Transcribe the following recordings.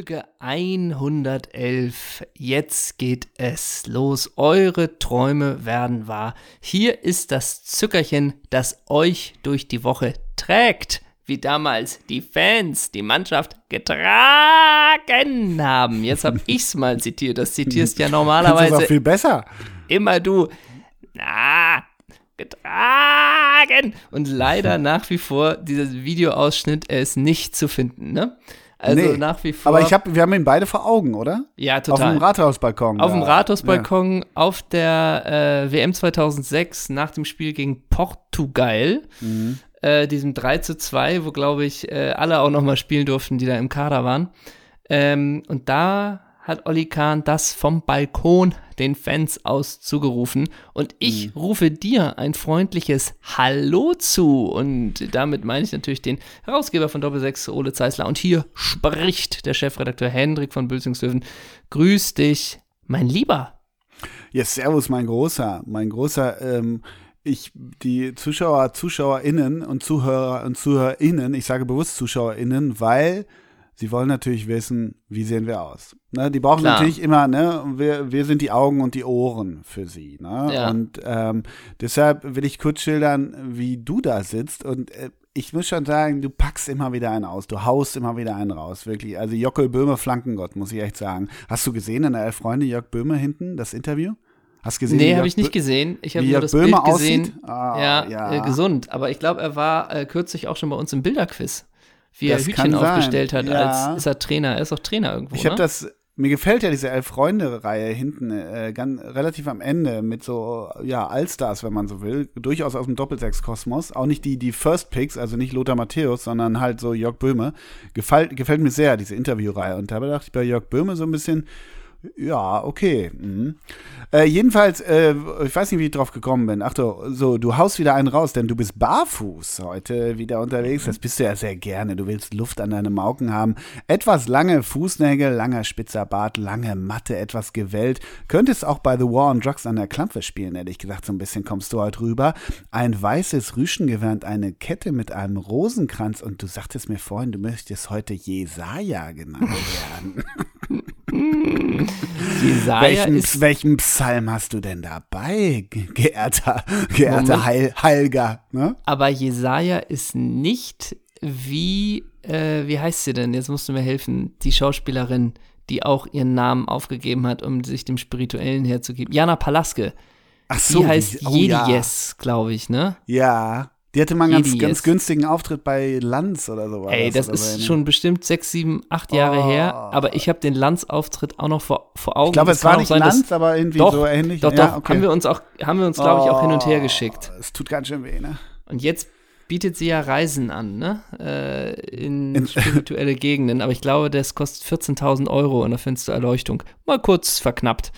Folge 111. Jetzt geht es los. Eure Träume werden wahr. Hier ist das Zückerchen, das euch durch die Woche trägt. Wie damals die Fans die Mannschaft getragen haben. Jetzt habe ich's mal zitiert. Das zitierst ja normalerweise. Das ist viel besser. Immer du. Na, getragen. Und leider nach wie vor, dieser Videoausschnitt, er ist nicht zu finden, ne? Also nee, nach wie vor. Aber ich hab, wir haben ihn beide vor Augen, oder? Ja, total. Auf dem Rathausbalkon. Auf dem Rathausbalkon, ja. auf der äh, WM 2006 nach dem Spiel gegen Portugal. Mhm. Äh, diesem 3 zu 2, wo, glaube ich, äh, alle auch nochmal spielen durften, die da im Kader waren. Ähm, und da hat Olli Kahn das vom Balkon den Fans aus zugerufen. Und ich mhm. rufe dir ein freundliches Hallo zu. Und damit meine ich natürlich den Herausgeber von Doppelsechs, Ole Zeisler. Und hier spricht der Chefredakteur Hendrik von Bülzingslöwen. Grüß dich, mein Lieber. Ja, servus, mein Großer. Mein Großer, ähm, ich, die Zuschauer, ZuschauerInnen und Zuhörer und ZuhörerInnen, ich sage bewusst ZuschauerInnen, weil sie wollen natürlich wissen, wie sehen wir aus. Ne, die brauchen Klar. natürlich immer, ne, wir, wir sind die Augen und die Ohren für sie. Ne? Ja. Und ähm, deshalb will ich kurz schildern, wie du da sitzt. Und äh, ich muss schon sagen, du packst immer wieder einen aus, du haust immer wieder einen raus, wirklich. Also Jockel Böhme, Flankengott, muss ich echt sagen. Hast du gesehen in der Elf Freunde Jörg Böhme hinten, das Interview? Hast du gesehen? Nee, habe ich nicht gesehen. Ich habe nur das Böhme Bild gesehen. Ah, ja, ja. Äh, gesund. Aber ich glaube, er war äh, kürzlich auch schon bei uns im Bilderquiz wie das er Hütchen aufgestellt hat, ja. als ist er Trainer. Er ist auch Trainer irgendwo. Ich habe ne? das mir gefällt ja diese Elf-Freunde-Reihe hinten äh, ganz, relativ am Ende mit so, ja, Allstars, wenn man so will. Durchaus aus dem Doppelsechs-Kosmos. Auch nicht die, die First Picks, also nicht Lothar Matthäus, sondern halt so Jörg Böhme. Gefällt, gefällt mir sehr, diese Interviewreihe. Und da dachte ich bei Jörg Böhme so ein bisschen, ja, okay. Mhm. Äh, jedenfalls, äh, ich weiß nicht, wie ich drauf gekommen bin. Ach so, du haust wieder einen raus, denn du bist barfuß heute wieder unterwegs. Das bist du ja sehr gerne. Du willst Luft an deine Mauken haben. Etwas lange Fußnägel, langer spitzer Bart, lange Matte, etwas gewellt. Könntest auch bei The War on Drugs an der Klampe spielen, ehrlich gesagt. So ein bisschen kommst du heute rüber. Ein weißes Rüschengewand, eine Kette mit einem Rosenkranz. Und du sagtest mir vorhin, du möchtest heute Jesaja genannt werden. welchen, welchen Psalm hast du denn dabei, geehrter, geehrter Heil, Heilger? Ne? Aber Jesaja ist nicht wie, äh, wie heißt sie denn? Jetzt musst du mir helfen. Die Schauspielerin, die auch ihren Namen aufgegeben hat, um sich dem Spirituellen herzugeben. Jana Palaske. Ach so. Die heißt oh, Jedies, ja. glaube ich, ne? Ja. Die hatte mal einen ganz, ganz günstigen Auftritt bei Lanz oder so. Ey, das, das ist schon bestimmt sechs, sieben, acht Jahre oh. her. Aber ich habe den Lanz-Auftritt auch noch vor, vor Augen. Ich glaube, es war nicht sein, Lanz, aber irgendwie doch, so ähnlich. Doch, ja, doch, okay. haben wir uns auch, haben wir uns, glaube ich, auch hin und her oh, geschickt. Es tut ganz schön weh, ne? Und jetzt bietet sie ja Reisen an, ne? Äh, in, in spirituelle Gegenden. Aber ich glaube, das kostet 14.000 Euro und da findest du Erleuchtung. Mal kurz verknappt.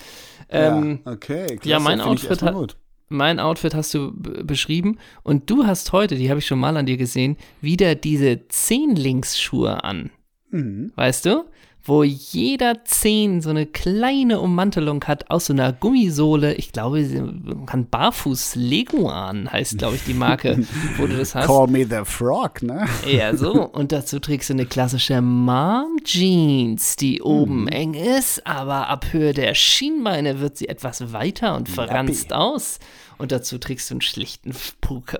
Ähm, ja, okay, klasse, ja, mein Outfit hat, mein Outfit hast du beschrieben und du hast heute, die habe ich schon mal an dir gesehen, wieder diese Zehnlingsschuhe an. Mhm. Weißt du? Wo jeder Zehn so eine kleine Ummantelung hat aus so einer Gummisohle. Ich glaube, man kann Barfuß Leguan heißt, glaube ich, die Marke, wo du das hast. Call me the Frog, ne? Ja, so. Und dazu trägst du eine klassische Mom Jeans, die oben mhm. eng ist, aber ab Höhe der Schienbeine wird sie etwas weiter und verranzt Lappi. aus. Und dazu trägst du einen schlichten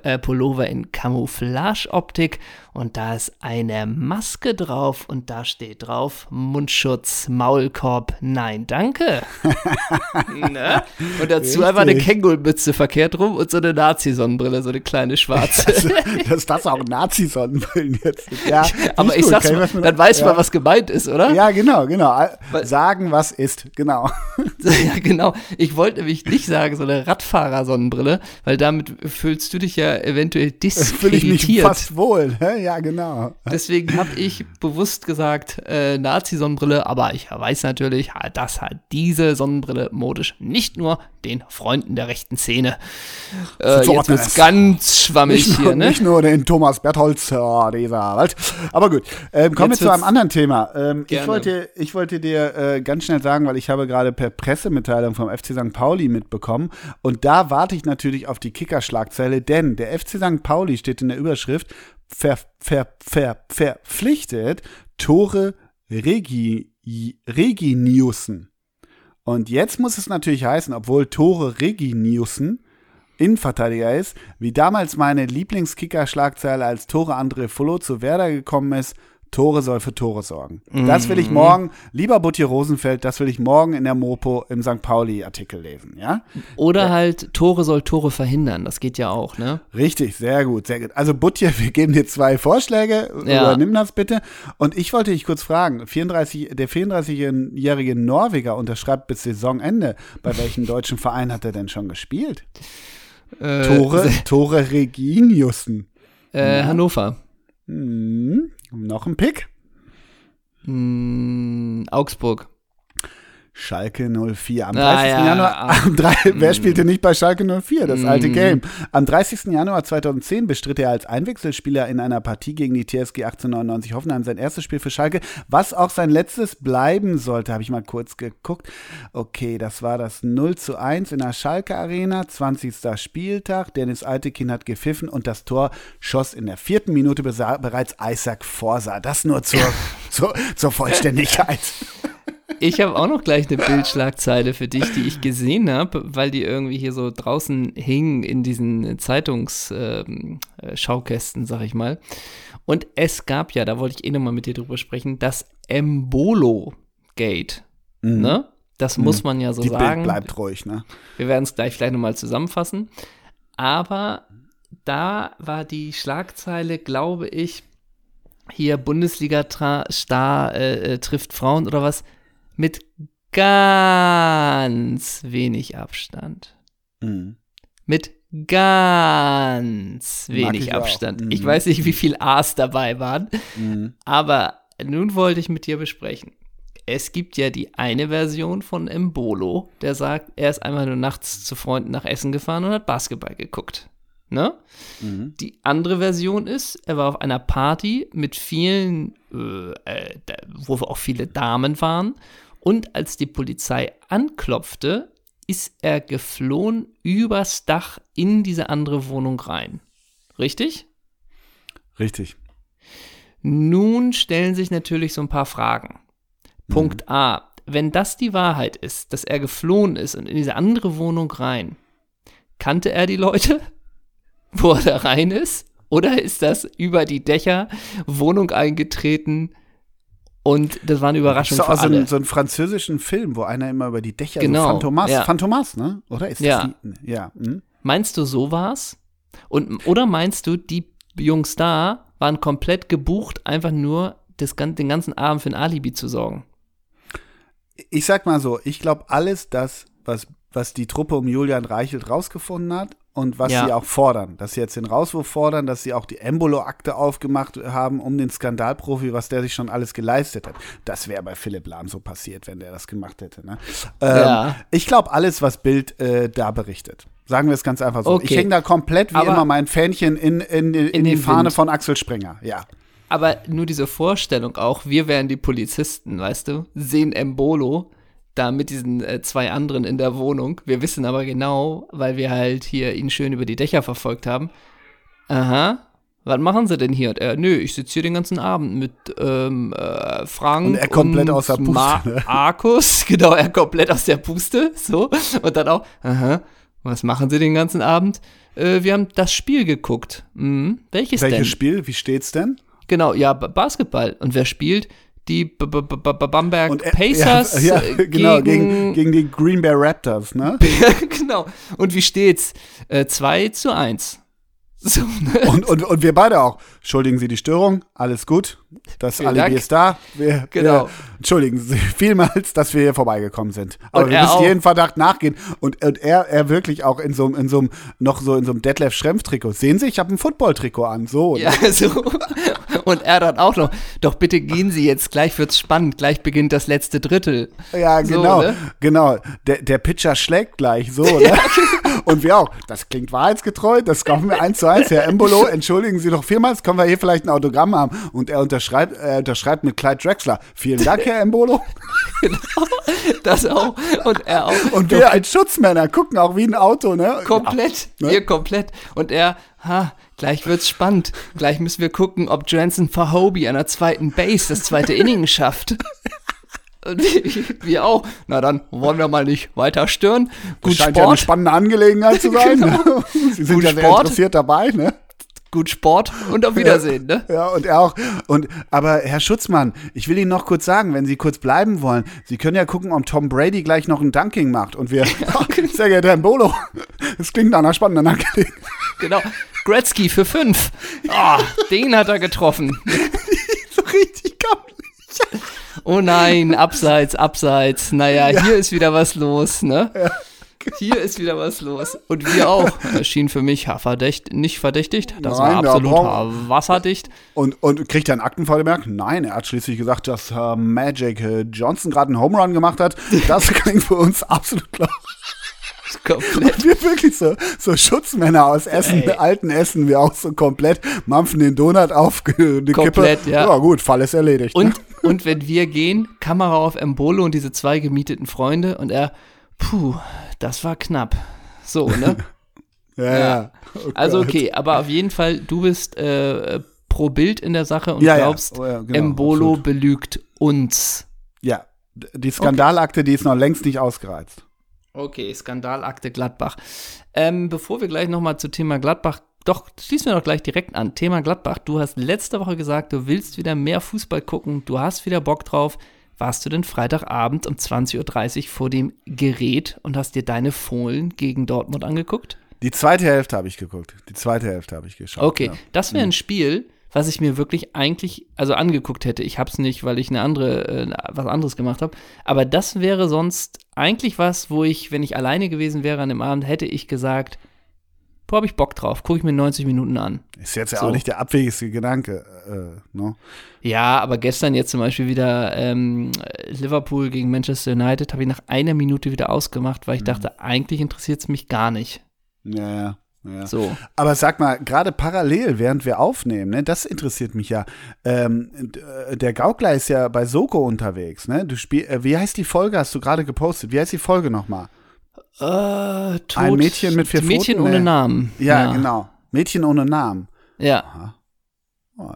äh, Pullover in Camouflage-Optik und da ist eine Maske drauf und da steht drauf Mundschutz, Maulkorb, nein, danke. ne? Und dazu Richtig. einfach eine Kängurumütze verkehrt rum und so eine Nazi-Sonnenbrille, so eine kleine schwarze. Also, das, das auch Nazi-Sonnenbrillen jetzt. Ja, aber ich sag's mal, dann weiß ja. man, was gemeint ist, oder? Ja, genau, genau. Sagen, was ist, genau. ja, genau. Ich wollte nämlich nicht sagen, so eine Radfahrer-Sonnenbrille, weil damit fühlst du dich ja eventuell diskreditiert. Fühle ich mich fast wohl, ja, genau. Deswegen habe ich bewusst gesagt, äh, Nazi-Sonnenbrille, aber ich weiß natürlich, dass halt diese Sonnenbrille modisch nicht nur den Freunden der rechten Szene. Äh, jetzt wird's ganz schwammig nicht hier, nur, ne? Nicht nur den Thomas Bertholz dieser Welt. Aber gut, ähm, kommen wir zu einem anderen Thema. Ähm, ich, wollte, ich wollte dir äh, ganz schnell sagen, weil ich habe gerade per Pressemitteilung vom FC St. Pauli mitbekommen und da warte ich natürlich auf die Kicker-Schlagzeile, denn der FC St. Pauli steht in der Überschrift ver, ver, ver, verpflichtet, Tore Regi, Reginiussen. Und jetzt muss es natürlich heißen, obwohl Tore Reginiussen Innenverteidiger ist, wie damals meine Lieblingskicker-Schlagzeile als Tore André Fullo zu Werder gekommen ist, Tore soll für Tore sorgen. Mhm. Das will ich morgen, lieber Buttier Rosenfeld, das will ich morgen in der Mopo im St. Pauli-Artikel lesen, ja? Oder ja. halt Tore soll Tore verhindern, das geht ja auch, ne? Richtig, sehr gut, sehr gut. Also Buttier, wir geben dir zwei Vorschläge, ja. übernimm das bitte. Und ich wollte dich kurz fragen, 34, der 34-jährige Norweger unterschreibt bis Saisonende. Bei welchem deutschen Verein hat er denn schon gespielt? Äh, Tore, Tore Reginiussen. Äh, ja. Hannover. Hm, noch ein Pick? Hm, Augsburg. Schalke 04. Am 30. Ah, ja. Januar, am 3, wer hm. spielte nicht bei Schalke 04? Das alte hm. Game. Am 30. Januar 2010 bestritt er als Einwechselspieler in einer Partie gegen die TSG 1899 Hoffenheim sein erstes Spiel für Schalke, was auch sein letztes bleiben sollte, habe ich mal kurz geguckt. Okay, das war das 0 zu 1 in der Schalke Arena, 20. Spieltag. Dennis Altekin hat gepfiffen und das Tor schoss in der vierten Minute bereits Isaac Forsa. Das nur zur, zur, zur Vollständigkeit. Ich habe auch noch gleich eine Bildschlagzeile für dich, die ich gesehen habe, weil die irgendwie hier so draußen hingen in diesen Zeitungsschaukästen, äh, sag ich mal. Und es gab ja, da wollte ich eh nochmal mit dir drüber sprechen, das Embolo-Gate. Mhm. Ne? Das mhm. muss man ja so die sagen. Bild bleibt ruhig, ne? Wir werden es gleich vielleicht nochmal zusammenfassen. Aber da war die Schlagzeile, glaube ich, hier Bundesliga-Star äh, äh, trifft Frauen oder was mit ganz wenig Abstand. Mhm. Mit ganz wenig ich Abstand. Mhm. Ich weiß nicht, wie viel A's dabei waren, mhm. aber nun wollte ich mit dir besprechen. Es gibt ja die eine Version von Embolo, der sagt, er ist einmal nur nachts zu Freunden nach Essen gefahren und hat Basketball geguckt. Ne? Mhm. Die andere Version ist, er war auf einer Party mit vielen, äh, äh wo auch viele Damen waren und als die Polizei anklopfte, ist er geflohen übers Dach in diese andere Wohnung rein. Richtig? Richtig. Nun stellen sich natürlich so ein paar Fragen. Mhm. Punkt A. Wenn das die Wahrheit ist, dass er geflohen ist und in diese andere Wohnung rein, kannte er die Leute, wo er da rein ist? Oder ist das über die Dächer Wohnung eingetreten, und das war eine Überraschung das ist für alle. So, ein, so einen französischen Film, wo einer immer über die Dächer genau, so Phantomas, ja. Phantomas, ne? Oder ist ja. das die? Ja. Hm? Meinst du, so war's? Und oder meinst du, die Jungs da waren komplett gebucht, einfach nur das, den ganzen Abend für ein Alibi zu sorgen? Ich sag mal so, ich glaube alles das, was was die Truppe um Julian Reichelt rausgefunden hat und was ja. sie auch fordern. Dass sie jetzt den Rauswurf fordern, dass sie auch die Embolo-Akte aufgemacht haben um den Skandalprofi, was der sich schon alles geleistet hat. Das wäre bei Philipp Lahm so passiert, wenn der das gemacht hätte. Ne? Ähm, ja. Ich glaube alles, was Bild äh, da berichtet. Sagen wir es ganz einfach so. Okay. Ich hänge da komplett wie Aber immer mein Fähnchen in, in, in, in die Fahne Wind. von Axel Springer. Ja. Aber nur diese Vorstellung auch, wir wären die Polizisten, weißt du, sehen Embolo da mit diesen äh, zwei anderen in der Wohnung. Wir wissen aber genau, weil wir halt hier ihn schön über die Dächer verfolgt haben. Aha, was machen sie denn hier? Und er, nö, ich sitze hier den ganzen Abend mit ähm, äh, Frank und er komplett und aus der Puste. Ne? Markus, genau, er komplett aus der Puste, so. Und dann auch, aha, was machen sie den ganzen Abend? Äh, wir haben das Spiel geguckt. Hm, welches Welches denn? Welches Spiel? Wie steht's denn? Genau, ja, Basketball. Und wer spielt? Die B -B -B Bamberg und, äh, Pacers ja, ja, genau, gegen, gegen, die Green Bay Raptors, ne? genau. Und wie steht's? Äh, 2 zu 1. So, ne? und, und, und wir beide auch. Entschuldigen Sie die Störung, alles gut. Das Vielen Alibi Dank. ist da. Wir, genau. Wir, entschuldigen Sie vielmals, dass wir hier vorbeigekommen sind. Aber und wir müssen jeden Verdacht nachgehen. Und, und er, er wirklich auch in so in so noch so in so einem Detlef Schrempf-Trikot. Sehen Sie, ich habe ein Football-Trikot an. So. Ja, ne? so. Und er dann auch noch, doch bitte gehen Sie jetzt, gleich wird's spannend, gleich beginnt das letzte Drittel. Ja, so, genau, ne? genau. Der, der Pitcher schlägt gleich so, ne? Und wir auch. Das klingt wahrheitsgetreu, das kaufen wir eins zu eins. Herr Embolo, entschuldigen Sie doch vielmals, können wir hier vielleicht ein Autogramm haben? Und er unterschreibt, er unterschreibt mit Clyde Drexler. Vielen Dank, Herr Embolo. genau, das auch. Und er auch. Und wir als Schutzmänner gucken auch wie ein Auto, ne? Komplett, ja, ne? hier komplett. Und er, ha, Gleich wird's spannend. Gleich müssen wir gucken, ob Jansen Fahobi an der zweiten Base das zweite Inning schafft. Und wir, auch. Na dann wollen wir mal nicht weiter stören. Gut Scheint ja eine Sport, spannende Angelegenheit zu sein. Genau. Ne? Sie sind Gut ja sehr Sport. interessiert dabei, ne? gut Sport und auf Wiedersehen, ne? Ja, und er auch. Und, aber Herr Schutzmann, ich will Ihnen noch kurz sagen, wenn Sie kurz bleiben wollen, Sie können ja gucken, ob Tom Brady gleich noch ein Dunking macht. Und wir, sehr geehrter Herr Bolo, das klingt nach einer spannenden Angelegenheit. Genau. Gretzky für fünf. Ah, den hat er getroffen. so richtig gammelig. Oh nein, abseits, abseits. Naja, hier ist wieder was los, ne? Hier ist wieder was los. Und wir auch. Erschien für mich verdächt, nicht verdächtigt. Das Nein, war absolut ha, wasserdicht. Und, und kriegt er einen Aktenvollmerk? Nein, er hat schließlich gesagt, dass äh, Magic äh, Johnson gerade einen Home Run gemacht hat. Das klingt für uns absolut klar. Komplett. Wir wirklich so, so Schutzmänner aus Essen, Ey. alten Essen, wir auch so komplett mampfen den Donut auf, eine Komplett, Kippe. ja. ja gut, Fall ist erledigt. Und, ne? und wenn wir gehen, Kamera auf Embolo und diese zwei gemieteten Freunde und er, puh, das war knapp. So, ne? Ja, Ja. Oh Also Gott. okay, aber auf jeden Fall, du bist äh, pro Bild in der Sache und Ja, ja. glaubst, Oh, ja, genau, Embolo absolut. belügt uns. Ja, die Skandalakte, die ist noch längst nicht ausgereizt. Okay, Skandalakte Gladbach. Ähm, bevor wir gleich nochmal zu Thema Gladbach, doch, schließen wir doch gleich direkt an. Thema Gladbach, du hast letzte Woche gesagt, du willst wieder mehr Fußball gucken, du hast wieder Bock drauf. Warst du denn Freitagabend um 20.30 Uhr vor dem Gerät und hast dir deine Fohlen gegen Dortmund angeguckt? Die zweite Hälfte habe ich geguckt. Die zweite Hälfte habe ich geschaut. Okay, Ja. das wäre ein Spiel, was ich mir wirklich eigentlich, also angeguckt hätte. Ich habe es nicht, weil ich eine andere, äh, was anderes gemacht habe. Aber das wäre sonst eigentlich was, wo ich, wenn ich alleine gewesen wäre an dem Abend, hätte ich gesagt, boah, hab ich Bock drauf, gucke ich mir 90 Minuten an. Ist jetzt ja So. auch nicht der abwegigste Gedanke. Äh, ne? Ja, aber gestern jetzt zum Beispiel wieder ähm, Liverpool gegen Manchester United habe ich nach einer Minute wieder ausgemacht, weil ich dachte, eigentlich interessiert es mich gar nicht. Ja, ja. Ja. So. Aber sag mal, gerade parallel, während wir aufnehmen, ne, das interessiert mich ja. Ähm, äh, der Gaukler ist ja bei Soko unterwegs, ne? Du spiel, äh, wie heißt die Folge? Hast du gerade gepostet? Wie heißt die Folge nochmal? Äh, Ein Mädchen mit vier Mädchen Pfoten? ohne Nee. Namen. Ja, genau. Mädchen ohne Namen. Ja. Oh,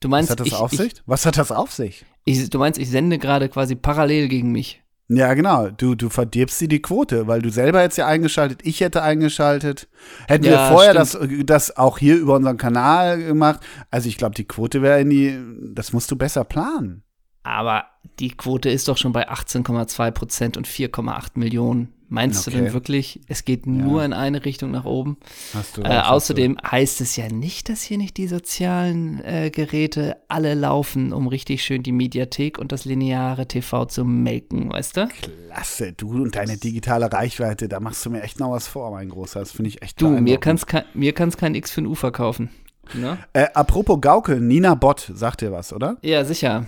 Du was meinst, hat das ich, auf ich, sich? Was hat das auf sich? Ich, du meinst, ich sende gerade quasi parallel gegen mich. Ja, genau. Du, du verdirbst dir die Quote, weil du selber jetzt ja eingeschaltet, ich hätte eingeschaltet. Hätten Ja, wir vorher das, das auch hier über unseren Kanal gemacht. Also ich glaube, die Quote wäre in die, das musst du besser planen. Aber die Quote ist doch schon bei 18,2 Prozent und 4,8 Millionen. Meinst du Okay. denn wirklich, es geht nur in eine Richtung nach oben? Hast du Äh, außerdem heißt es ja nicht, dass hier nicht die sozialen äh, Geräte alle laufen, um richtig schön die Mediathek und das lineare TV zu melken, weißt du? du. Klasse, du und deine digitale Reichweite, da machst du mir echt noch was vor, mein Großer. Das finde ich echt Du, mir beeindruckend. kann's, kein, mir kann's kein X für ein U verkaufen. Ne? Äh, apropos Gaukel, Nina Bott, sagt dir was, oder? Ja, sicher.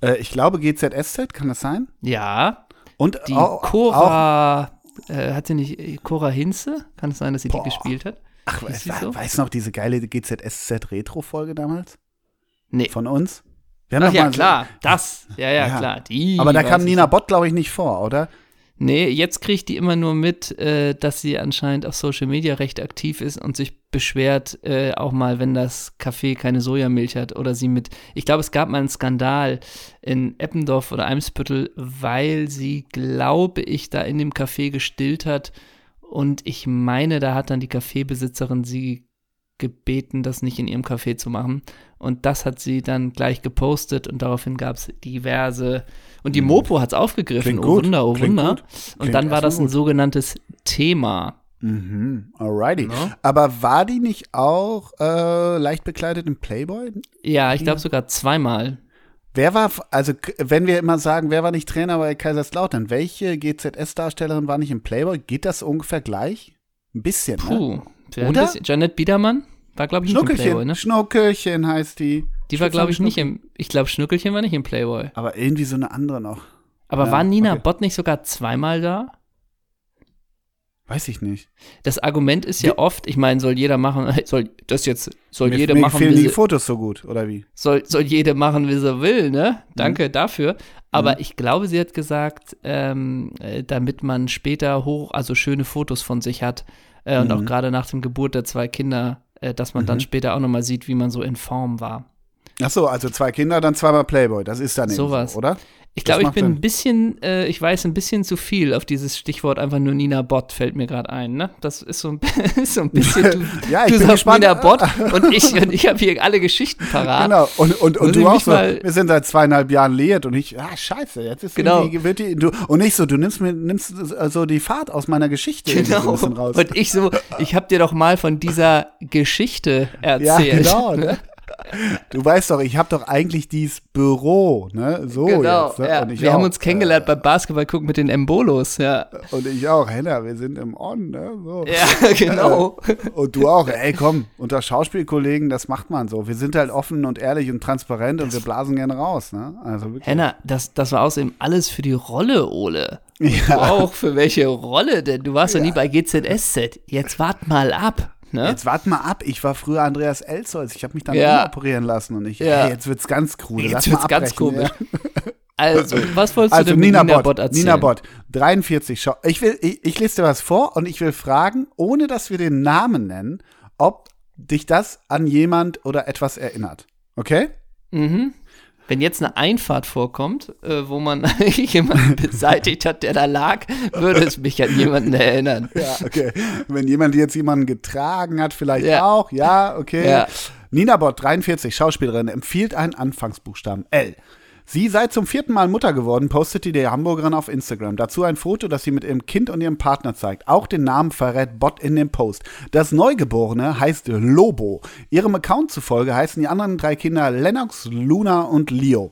Äh, ich glaube GZSZ, kann das sein? Ja, Und die auch, auch Cora, äh, hat sie nicht äh, Cora Hinze? Kann es sein, dass sie Boah. die gespielt hat? Ach, sie so? weiß noch diese geile GZSZ-Retro-Folge damals? Nee. Von uns? Wir haben Ach ja, mal klar, das. Ja, ja, Ja. klar. Die Aber da kam Nina. Bott, glaube ich, nicht vor, oder? Nee, jetzt kriegt die immer nur mit, äh, dass sie anscheinend auf Social Media recht aktiv ist und sich beschwert, äh, auch mal, wenn das Café keine Sojamilch hat oder sie mit. Ich glaube, es gab mal einen Skandal in Eppendorf oder Eimsbüttel, weil sie, glaube ich, da in dem Café gestillt hat. Und ich meine, da hat dann die Kaffeebesitzerin sie gebeten, das nicht in ihrem Café zu machen. Und das hat sie dann gleich gepostet und daraufhin gab es diverse. Und die Mopo hat es aufgegriffen. Klingt oh gut, Wunder, oh klingt Wunder. gut. Und dann war das ein gut. sogenanntes Thema. Mhm, alrighty. Ne? Aber war die nicht auch äh, leicht bekleidet im Playboy? Ja, ich glaube sogar zweimal. Wer war, also wenn wir immer sagen, wer war nicht Trainer bei Kaiserslautern, welche GZS-Darstellerin war nicht im Playboy? Geht das ungefähr gleich? Ein bisschen, ne? Wer Oder? Janet Biedermann war, glaube ich, nicht im Playboy, ne? Schnuckelchen heißt die. Die war, glaube ich, nicht im. Ich glaube, Schnuckelchen war nicht im Playboy. Aber irgendwie so eine andere noch. Aber Ja, war Nina okay. Bott nicht sogar zweimal da? Weiß ich nicht. Das Argument ist ja oft, ich meine, soll jeder machen, soll das jetzt, soll mir jeder mir machen, gefallen wie die Fotos so gut, oder wie? soll, soll jeder machen, wie sie will, ne? Danke Mhm. dafür. Aber ich glaube, sie hat gesagt, ähm, äh, damit man später hoch, also schöne Fotos von sich hat äh, und Mhm. auch gerade nach dem Geburt der zwei Kinder äh, dass man dann später auch nochmal sieht, wie man so in Form war. Ach so, also zwei Kinder, dann zweimal Playboy. Das ist dann so, oder? Ich glaube, ich bin Sinn. ein bisschen, äh, ich weiß ein bisschen zu viel auf dieses Stichwort einfach nur Nina Bott fällt mir gerade ein, ne? Das ist so ein, ist so ein bisschen, du, Ja, ich du bin sagst gespannt. Nina Bott und ich, und ich habe hier alle Geschichten parat. Genau, und, und, und ich du auch so, mal- wir sind seit zweieinhalb Jahren liiert und ich, ah, scheiße, jetzt ist Genau. wird die, du, und nicht so, du nimmst mir, nimmst so die Fahrt aus meiner Geschichte so Genau. raus. Und ich so, ich habe dir doch mal von dieser Geschichte ja, erzählt. genau, ne? Du weißt doch, ich habe doch eigentlich dieses Büro, ne? So Genau, jetzt. Ne? ja. Und ich wir auch, haben uns kennengelernt beim Basketball gucken mit den Embolos, ja. Äh, und ich auch, Henna, wir sind im On, ne? So. Ja, genau. Und du auch, ey, komm, unter Schauspielkollegen, das macht man so. Wir sind halt offen und ehrlich und transparent und wir blasen gerne raus, ne? Also wirklich. Henna, das, das war außerdem alles für die Rolle, Ole. Du Ja. auch, für welche Rolle denn? Du warst doch nie bei GZSZ. Jetzt wart mal ab, ne? Jetzt wart mal ab, ich war früher Andreas Elzholz, ich habe mich dann Ja. operieren lassen und ich, Ja. ey, jetzt wird's ganz krude, Jetzt lass wird's mal ganz abbrechen, komisch. Ja. Also, was wolltest Also du denn mit Nina, Nina Bott, Bott erzählen? Nina Bott, 43, schau, ich will, ich, ich lese dir was vor und ich will fragen, ohne dass wir den Namen nennen, ob dich das an jemand oder etwas erinnert. Okay? Mhm. Wenn jetzt eine Einfahrt vorkommt, äh, wo man jemanden beseitigt hat, der da lag, würde es mich an jemanden erinnern. Ja, okay. Wenn jemand jetzt jemanden getragen hat, vielleicht Ja. auch, ja, okay. Ja. Nina Bott, 43, Schauspielerin, empfiehlt einen Anfangsbuchstaben L. Sie sei zum vierten Mal Mutter geworden, postete die Hamburgerin auf Instagram. Dazu ein Foto, das sie mit ihrem Kind und ihrem Partner zeigt. Auch den Namen verrät Bott in dem Post. Das Neugeborene heißt Lobo. Ihrem Account zufolge heißen die anderen drei Kinder Lennox, Luna und Leo.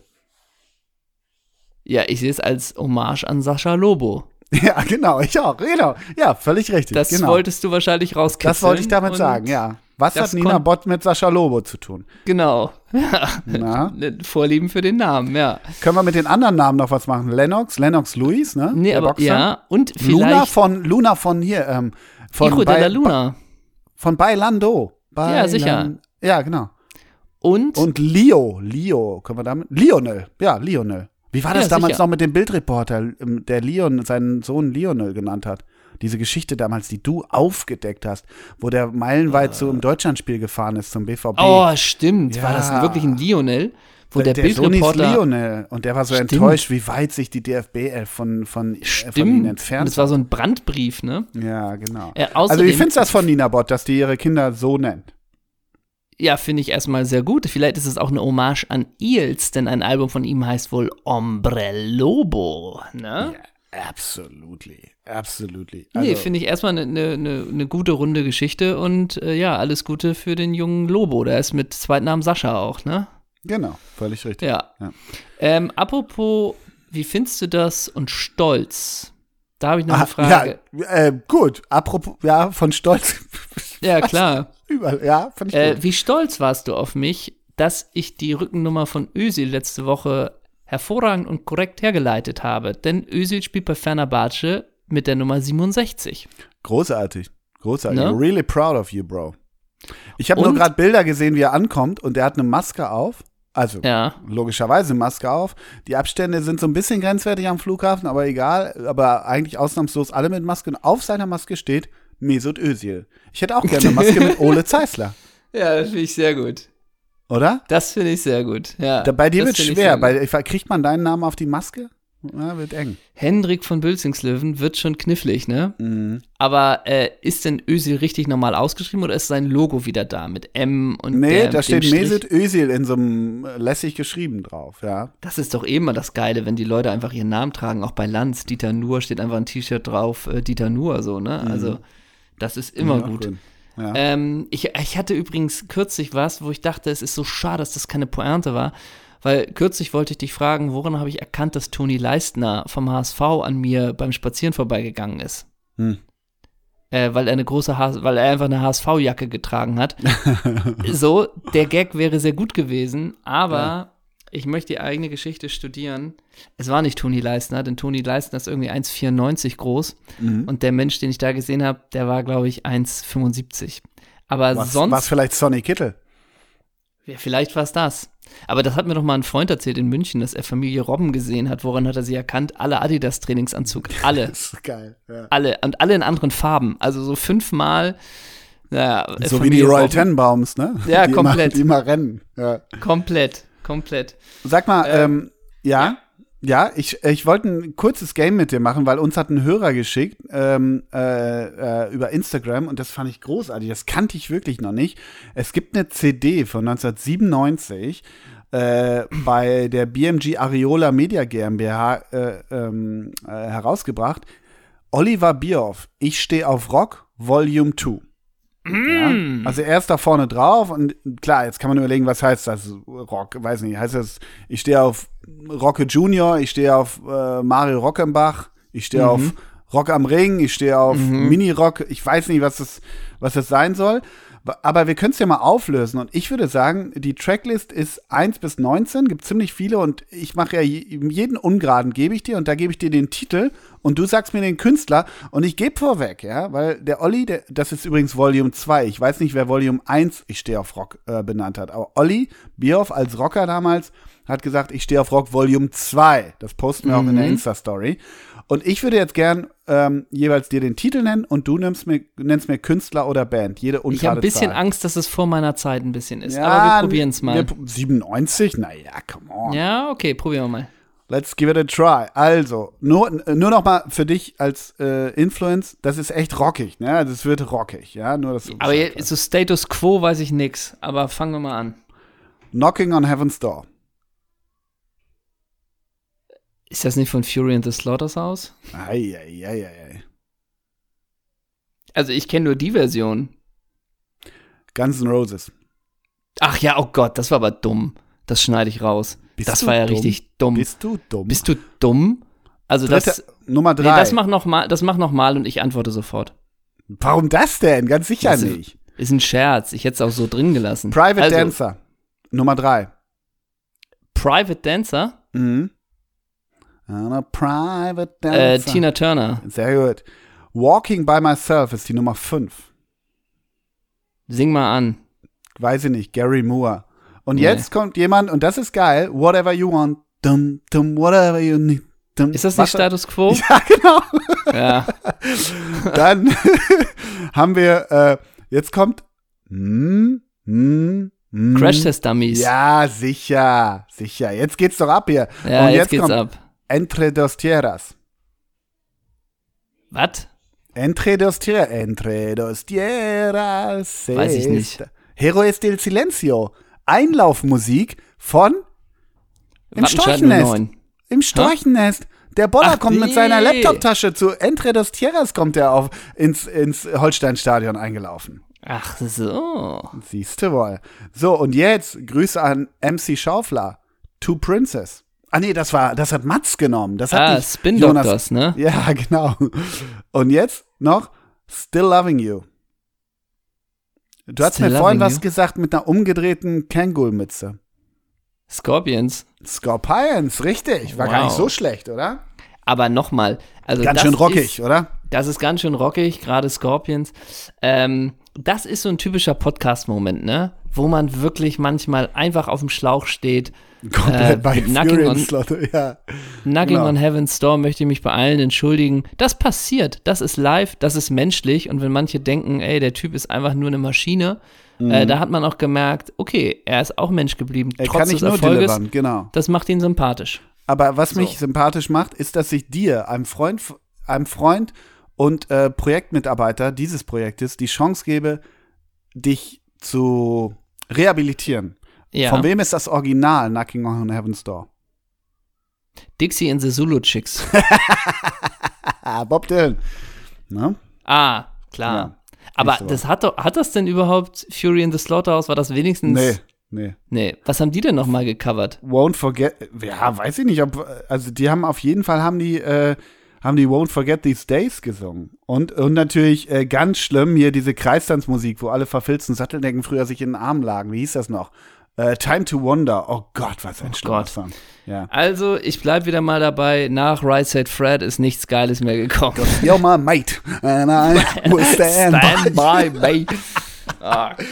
Ja, ich sehe es als Hommage an Sascha Lobo. Ja, genau, ich auch, genau. Ja, völlig richtig. Das genau. wolltest du wahrscheinlich rauskitzeln. das wollte ich damit sagen, ja. Was das hat Nina Bott mit Sascha Lobo zu tun? Genau. Ja. Na? Vorlieben für den Namen, ja. Können wir mit den anderen Namen noch was machen? Lennox, Lennox Lewis, ne? Nee, Der aber Boxer. ja, und Luna vielleicht von Luna von hier, ähm, von de bei- Luna. Von Bailando. Ja, sicher. Bailan- Ja, genau. Und, Und Leo, Leo, können wir damit? Lionel, ja, Lionel. Wie war das Ja, damals sicher. noch mit dem Bildreporter, ähm, der Leon, seinen Sohn Lionel genannt hat? Diese Geschichte damals, die du aufgedeckt hast, wo der meilenweit so im Deutschlandspiel gefahren ist zum BVB. oh, stimmt. Ja. War das wirklich ein Lionel? Wo der, Sohn hieß Bildreporter. Lionel und der war so Stimmt. enttäuscht, wie weit sich die DFB von, von, äh, von ihnen Stimmt. entfernt Das war so ein Brandbrief, ne? Ja, genau. Äh, also wie findest du das von Nina Bott, dass die ihre Kinder so nennt? Ja, finde ich erstmal sehr gut. Vielleicht ist es auch eine Hommage an Eels, denn ein Album von ihm heißt wohl Ombre Lobo, ne? Absolutely, absolutely. nee, Also, finde ich erstmal eine ne, ne, ne gute runde Geschichte und äh, ja, alles Gute für den jungen Lobo. Der ist mit Zweitnamen Sascha auch, ne? genau, völlig richtig. Ja. Ja. Ähm, apropos, wie findest du das und Stolz? Da habe ich noch eine Ah, Frage. Ja, äh, gut. Apropos, ja, von Stolz. Ja, klar. Überall, ja, fand ich Äh, gut. wie stolz warst du auf mich, dass ich die Rückennummer von Özil letzte Woche hervorragend und korrekt hergeleitet habe? Denn Özil spielt bei Fenerbahce mit der Nummer 67. Großartig, großartig. Ne? Really proud of you, bro. Ich habe nur gerade Bilder gesehen, wie er ankommt und der hat eine Maske auf. Also, Ja. logischerweise eine Maske auf. Die Abstände sind so ein bisschen grenzwertig am Flughafen, aber egal. Aber eigentlich ausnahmslos alle mit Maske. Und auf seiner Maske steht Mesut Özil. Ich hätte auch gerne eine Maske mit Ole Zeisler, Ja, das finde ich sehr gut. oder? Das finde ich sehr gut. Ja, Da, bei dir wird ich schwer. Bei, kriegt man deinen Namen auf die Maske? Ja, wird eng. Hendrik von Bülzingslöwen wird schon knifflig, ne? Mhm. Aber äh, ist denn Özil richtig normal ausgeschrieben oder ist sein Logo wieder da mit M und Nee, der, da steht? Mesut Özil in so einem äh, lässig geschrieben drauf, ja. Das ist doch eh immer das Geile, wenn die Leute einfach ihren Namen tragen. Auch bei Lanz, Dieter Nuhr steht einfach ein T-Shirt drauf, äh, Dieter Nuhr, so, ne? Also, das ist immer Mhm. Ja, gut. gut. Ja. Ähm, ich, ich hatte übrigens kürzlich was, wo ich dachte, es ist so schade, dass das keine Pointe war. Weil kürzlich wollte ich dich fragen, woran habe ich erkannt, dass Toni Leistner vom HSV an mir beim Spazieren vorbeigegangen ist? Hm. Äh, weil er eine große H weil er einfach eine HSV-Jacke getragen hat. so, der Gag wäre sehr gut gewesen, aber Ja. ich möchte die eigene Geschichte studieren. Es war nicht Toni Leistner, denn Toni Leistner ist irgendwie 1,94 groß Mhm. und der Mensch, den ich da gesehen habe, der war, glaube ich, 1,75. Aber Was, sonst, was vielleicht Sonny Kittel? ja, vielleicht war es das. Aber das hat mir doch mal ein Freund erzählt in München, dass er Familie Robben gesehen hat. Woran hat er sie erkannt? Alle Adidas-Trainingsanzug. Alle. Das ist geil. Ja. alle. Und alle in anderen Farben. Also so fünfmal Ja, So von wie die Royal Tenenbaums, ne? Ja, die komplett. Immer, die immer rennen. Ja. Komplett, komplett. Sag mal, ähm, ja, ja. Ja, ich, ich wollte ein kurzes Game mit dir machen, weil uns hat ein Hörer geschickt ähm, äh, äh, über Instagram und das fand ich großartig. Das kannte ich wirklich noch nicht. Es gibt eine CD von 1997 äh, bei der BMG Ariola Media GmbH äh, ähm, äh, herausgebracht. Oliver Bierhoff, Ich stehe auf Rock, Volume 2. Ja? Also er ist da vorne drauf und klar, jetzt kann man überlegen, was heißt das? Rock, weiß nicht, heißt das, ich stehe auf Rocke Junior, ich stehe auf äh, Mario Rockenbach, ich stehe auf Rock am Ring, ich stehe auf Mini-Rock, ich weiß nicht, was das, was das sein soll, aber wir können es ja mal auflösen. Und ich würde sagen, die Tracklist ist 1 bis 19, gibt ziemlich viele. Und ich mache ja je- jeden Ungeraden gebe ich dir und da gebe ich dir den Titel. Und du sagst mir den Künstler. Und ich gebe vorweg, ja, weil der Olli, der, das ist übrigens Volume 2, ich weiß nicht, wer Volume 1, ich stehe auf Rock, äh, benannt hat, aber Olli Bierhoff als Rocker damals hat gesagt, ich stehe auf Rock Volume 2, das posten wir auch in der Insta-Story und ich würde jetzt gern ähm, jeweils dir den Titel nennen und du nimmst mir, nennst mir Künstler oder Band, jede ungerade Ich habe ein bisschen Zahl. Angst, dass es vor meiner Zeit ein bisschen ist. Ja, aber wir probieren es mal. wir pro- 97? Naja, come on. Ja, okay, probieren wir mal. Let's give it a try. Also, nur, nur noch mal für dich als äh, Influence, das ist echt rockig, ne? Das wird rockig, ja? Nur, dass Aber jetzt, so Status Quo weiß ich nix. Aber fangen wir mal an. Knocking on Heaven's Door. Ist das nicht von Fury and the Slaughterhouse? Ei, ei, ei, ei, ei. Also ich kenne nur die Version. Guns N' Roses. Ach ja, oh Gott, das war aber dumm. Das schneide ich raus. Bist das war ja dumm? richtig dumm. Bist du dumm? Bist du dumm? Also Dritte, das, Nummer nee, drei. das mach noch mal, das mach noch mal und ich antworte sofort. Warum das denn? Ganz sicher Das ist- nicht. Ist ein Scherz. Ich hätte es auch so drin gelassen. Private also, Dancer. Nummer drei. Private Dancer. Mhm. I'm a private Äh, dancer. Tina Turner. Sehr gut. Walking by Myself ist die Nummer 5. Sing mal an. Weiß ich nicht, Gary Moore. Und Nee. jetzt kommt jemand, und das ist geil, Whatever You Want, dum, dum, whatever you need. Dum. Ist das nicht Status Quo? Ja, genau. ja. Dann haben wir, äh, jetzt kommt mm, mm, mm. Crash Test Dummies. Ja, sicher, sicher. Jetzt geht's doch ab hier. Ja, und jetzt, jetzt, geht's ab. Entre dos Tierras. Was? Entre dos tierras, entre dos tierras. Weiß ich nicht. Héroes del Silencio. Einlaufmusik von Im Storchennest. 09. Im Storchennest. Der Boller Ach, kommt mit nee. seiner Laptoptasche zu Entre dos Tierras kommt er auf ins, ins Holsteinstadion eingelaufen. Ach so. Siehst du wohl. So, und jetzt Grüße an MC Schaufler. Two Princess. Ah nee, das war, das hat Mats genommen. Das hat Ah, nicht Spin Jonas- Doctors, ne? Ja, genau. Und jetzt noch Still Loving You. Du hast mir vorhin was You? gesagt mit einer umgedrehten Kangol-Mütze. Scorpions. Scorpions, richtig. War gar Wow. nicht so schlecht, oder? Aber nochmal, also Ganz schön rockig, ist, oder? Das ist ganz schön rockig, gerade Scorpions. Ähm, das ist so ein typischer Podcast-Moment, ne? Wo man wirklich manchmal einfach auf dem Schlauch steht. Komplett Äh, bei Knocking on- ja. Knocking Genau. on Heaven's Door möchte ich mich bei allen entschuldigen. Das passiert, das ist live, das ist menschlich. Und wenn manche denken, ey, der Typ ist einfach nur eine Maschine, äh, da hat man auch gemerkt, okay, er ist auch Mensch geblieben, Mhm. Er trotz kann des Erfolges. genau. Das macht ihn sympathisch. Aber was mich So. sympathisch macht, ist, dass ich dir, einem Freund, einem Freund und äh, Projektmitarbeiter dieses Projektes, die Chance gebe, dich zu rehabilitieren. Ja. Von wem ist das Original Knocking on Heaven's Door? Dixie and the Zulu Chicks. Bob Dylan. Ne? ah, klar. Ja, Aber so. das hat doch, hat das denn überhaupt Fury in the Slaughterhouse? War das wenigstens? Nee, nee. Nee. Was haben die denn nochmal gecovert? Won't Forget, ja, weiß ich nicht, ob, also die haben auf jeden Fall, haben die, äh, haben die Won't Forget These Days gesungen. Und, und natürlich äh, ganz schlimm hier diese Kreistanzmusik, wo alle verfilzten Satteldecken früher sich in den Armen lagen. Wie hieß das noch? Äh, Time to Wonder. Oh Gott, was ein schlimmer Gott. Song. Ja. Also, ich bleib wieder mal dabei. Nach Right Said Fred ist nichts Geiles mehr gekommen. You're my mate, and I will stand, Stand by. by, mate.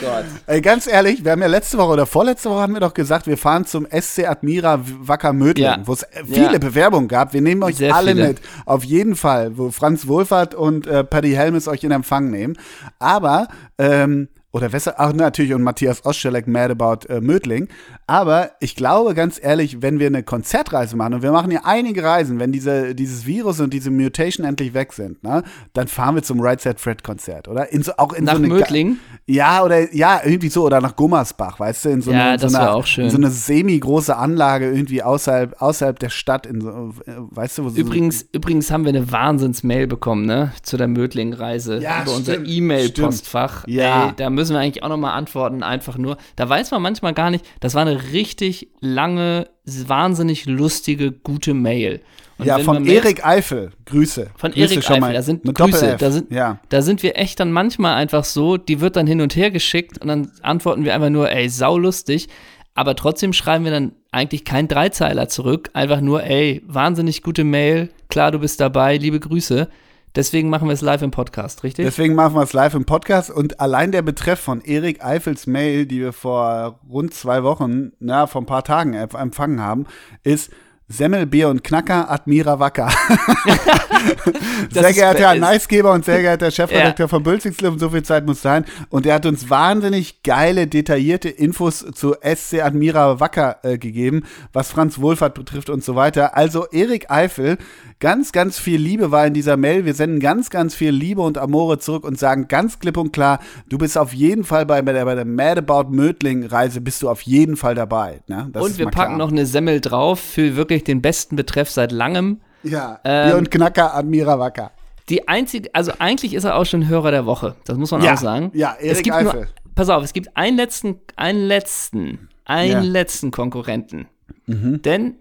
Gott. Ey, ganz ehrlich, wir haben ja letzte Woche oder vorletzte Woche haben wir doch gesagt, wir fahren zum SC Admira Wacker Mödling, Ja. wo es viele Ja. Bewerbungen gab. Wir nehmen euch Sehr alle viele. mit. Auf jeden Fall, wo Franz Wohlfahrt und äh, Paddy Helmes euch in Empfang nehmen. Aber, ähm, oder Wesser, ach natürlich, und Matthias Oschelek, Mad About äh, Mödling. Aber ich glaube, ganz ehrlich, wenn wir eine Konzertreise machen, und wir machen ja einige Reisen, wenn diese, dieses Virus und diese Mutation endlich weg sind, ne, dann fahren wir zum Right Set Fred Konzert, oder? In so, auch in Nach so eine Mödling? ja, oder ja, irgendwie so, oder nach Gummersbach, weißt du, in so, Ja, eine, in so, das eine, wär auch schön. in so eine semi-große Anlage irgendwie außerhalb, außerhalb der Stadt, in so, weißt du, wo so Übrigens, übrigens haben wir eine Wahnsinns-Mail bekommen, ne? Zu der Mödling-Reise. Ja, über unser stimmt, E-Mail-Postfach. stimmt. Ja. Ey, da müssen wir eigentlich auch nochmal antworten, einfach nur. Da weiß man manchmal gar nicht, das war eine richtig lange, wahnsinnig lustige, gute Mail. Und ja, von Erik Eifel. Grüße. Von Grüße Erik Eifel, mal. da sind Grüße, da sind, ja. da sind wir echt dann manchmal einfach so, die wird dann hin und her geschickt und dann antworten wir einfach nur, ey, saulustig. Aber trotzdem schreiben wir dann eigentlich kein Dreizeiler zurück, einfach nur, ey, wahnsinnig gute Mail, klar, du bist dabei, liebe Grüße. Deswegen machen wir es live im Podcast, richtig? Deswegen machen wir es live im Podcast und allein der Betreff von Erik Eifels Mail, die wir vor rund zwei Wochen, na, vor ein paar Tagen empf- empfangen haben, ist Semmel, Bier und Knacker, Admira Wacker. sehr geehrter Herr Neisgeber und sehr geehrter Chefredakteur von Bülzigslöwen, so viel Zeit muss sein. Und er hat uns wahnsinnig geile, detaillierte Infos zu SC Admira Wacker äh, gegeben, was Franz Wohlfahrt betrifft und so weiter. Also Erik Eifel, ganz, ganz viel Liebe war in dieser Mail. Wir senden ganz, ganz viel Liebe und Amore zurück und sagen ganz klipp und klar, du bist auf jeden Fall bei, bei der, bei der Mad About Mödling Reise bist du auf jeden Fall dabei. Ne? Und wir packen klar. noch eine Semmel drauf für wirklich den besten Betreff seit langem. Ja, Ähm, Bier und Knacker Admira Wacker. Die einzige, also eigentlich ist er auch schon Hörer der Woche, das muss man Ja, auch sagen. ja, es Erik gibt Eifel. Nur, pass auf, es gibt einen letzten, einen letzten, einen Ja. Mhm. letzten Konkurrenten. Denn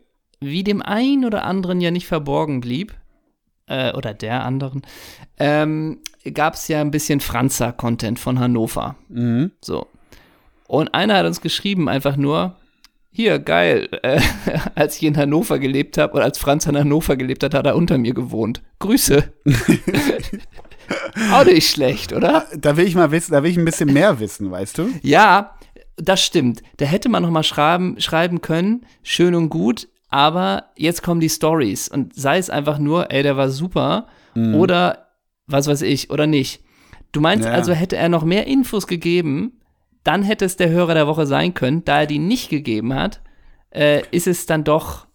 wie dem einen oder anderen ja nicht verborgen blieb, äh, oder der anderen, ähm, gab es ja ein bisschen Franza-Content von Hannover. Mhm. So. Und einer hat uns geschrieben, einfach nur, hier, geil, äh, als ich in Hannover gelebt habe oder als Franz in Hannover gelebt hat, hat er unter mir gewohnt. Grüße. Auch nicht schlecht, oder? Da will ich mal wissen, da will ich ein bisschen mehr wissen, weißt du? Ja, das stimmt. Da hätte man noch mal schreiben, schreiben können, schön und gut, aber jetzt kommen die Stories und sei es einfach nur, ey, der war super oder was weiß ich oder nicht. Du meinst Ja. also, hätte er noch mehr Infos gegeben, dann hätte es der Hörer der Woche sein können. Da er die nicht gegeben hat, äh, ist es dann doch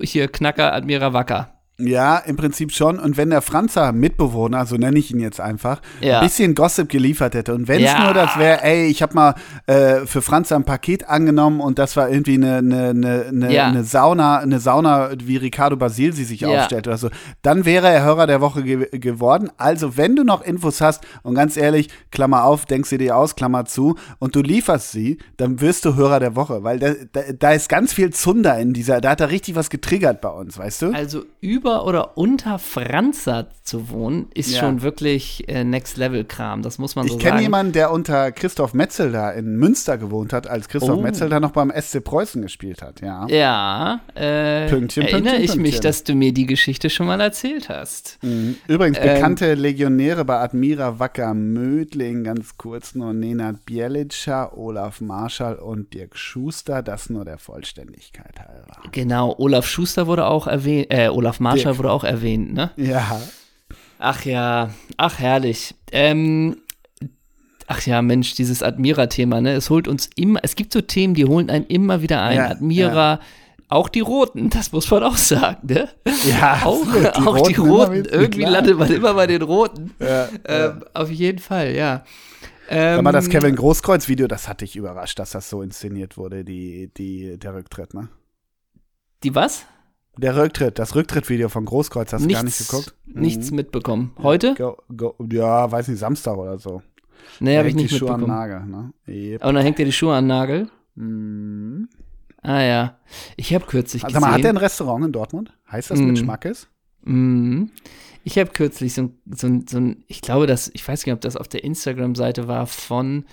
hier Knacker Admira Wacker. Ja, im Prinzip schon. Und wenn der Franzer Mitbewohner, so nenne ich ihn jetzt einfach, Ja. ein bisschen Gossip geliefert hätte und wenn es Ja. nur das wäre, ey, ich habe mal äh, für Franzer ein Paket angenommen und das war irgendwie eine, eine, eine, eine, Ja. eine Sauna, eine Sauna, wie Ricardo Basil sie sich aufstellt oder so, dann wäre er Hörer der Woche ge geworden. Also, wenn du noch Infos hast und ganz ehrlich, Klammer auf, denkst sie dir aus, Klammer zu und du lieferst sie, dann wirst du Hörer der Woche, weil da, da, da ist ganz viel Zunder in dieser, da hat er richtig was getriggert bei uns, weißt du? Also über oder unter Franza zu wohnen, ist Ja. schon wirklich äh, Next-Level-Kram. Das muss man so Ich kenne sagen. jemanden, der unter Christoph Metzel da in Münster gewohnt hat, als Christoph Oh. Metzel da noch beim SC Preußen gespielt hat, ja. Ja, äh, Pünktchen, erinnere Pünktchen, ich mich, Pünktchen. dass du mir die Geschichte schon mal erzählt hast. Mhm. Übrigens, Ähm, bekannte Legionäre bei Admira Wacker Mödling, ganz kurz nur Nenad Bielica, Olaf Marschall und Dirk Schuster, das nur der Vollständigkeit halber. Genau, Olaf Schuster wurde auch erwähnt, äh, Olaf Marschall Dirk. wurde auch erwähnt, ne? Ja, Ach ja, ach herrlich. Ähm, ach ja, Mensch, dieses Admira-Thema, ne? Es holt uns immer, es gibt so Themen, die holen einen immer wieder ein. Ja, Admira, auch die Roten, das muss man auch sagen, ne? ja Auch, absolut. auch die immer Roten, irgendwie landet man immer bei den Roten. Ja, Ähm, auf jeden Fall, ja. Ähm, Aber das Kevin Großkreuz-Video, das hat dich überrascht, dass das so inszeniert wurde, die, die, der Rücktritt, ne? Die was? Der Rücktritt, das Rücktrittvideo von Großkreuz, hast du gar nicht geguckt? Nichts Mhm. mitbekommen. Heute? Go, go, ja, weiß nicht, Samstag oder so. Nee, habe ich nicht die Schuhe mitbekommen. Nagel, ne? Yep. Und dann hängt er die Schuhe an den Nagel. Mhm. Ah ja. Ich habe kürzlich Sag mal, hat der gesehen. ein Restaurant in Dortmund? Heißt das Mhm. mit Schmackes? Mhm. Ich habe kürzlich so, ein- so, ein- so ein, ich glaube, das, ich weiß gar nicht, ob das auf der Instagram-Seite war von,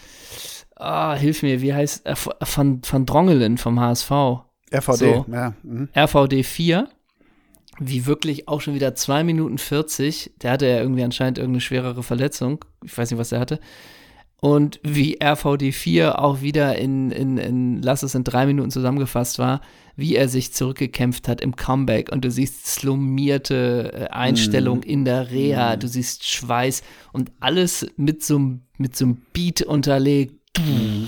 ah, hilf mir, wie heißt, äh, von, von Drongelen vom HSV. RVD, So. ja. Mhm. RVD 4, wie wirklich auch schon wieder 2 Minuten 40, der hatte ja irgendwie anscheinend irgendeine schwerere Verletzung, ich weiß nicht, was er hatte, und wie RVD4 auch wieder in, in, in, lass es in drei Minuten zusammengefasst war, wie er sich zurückgekämpft hat im Comeback und du siehst slummierte äh, Einstellung mm. in der Reha, mm. du siehst Schweiß und alles mit so mit so einem Beat unterlegt. Mm.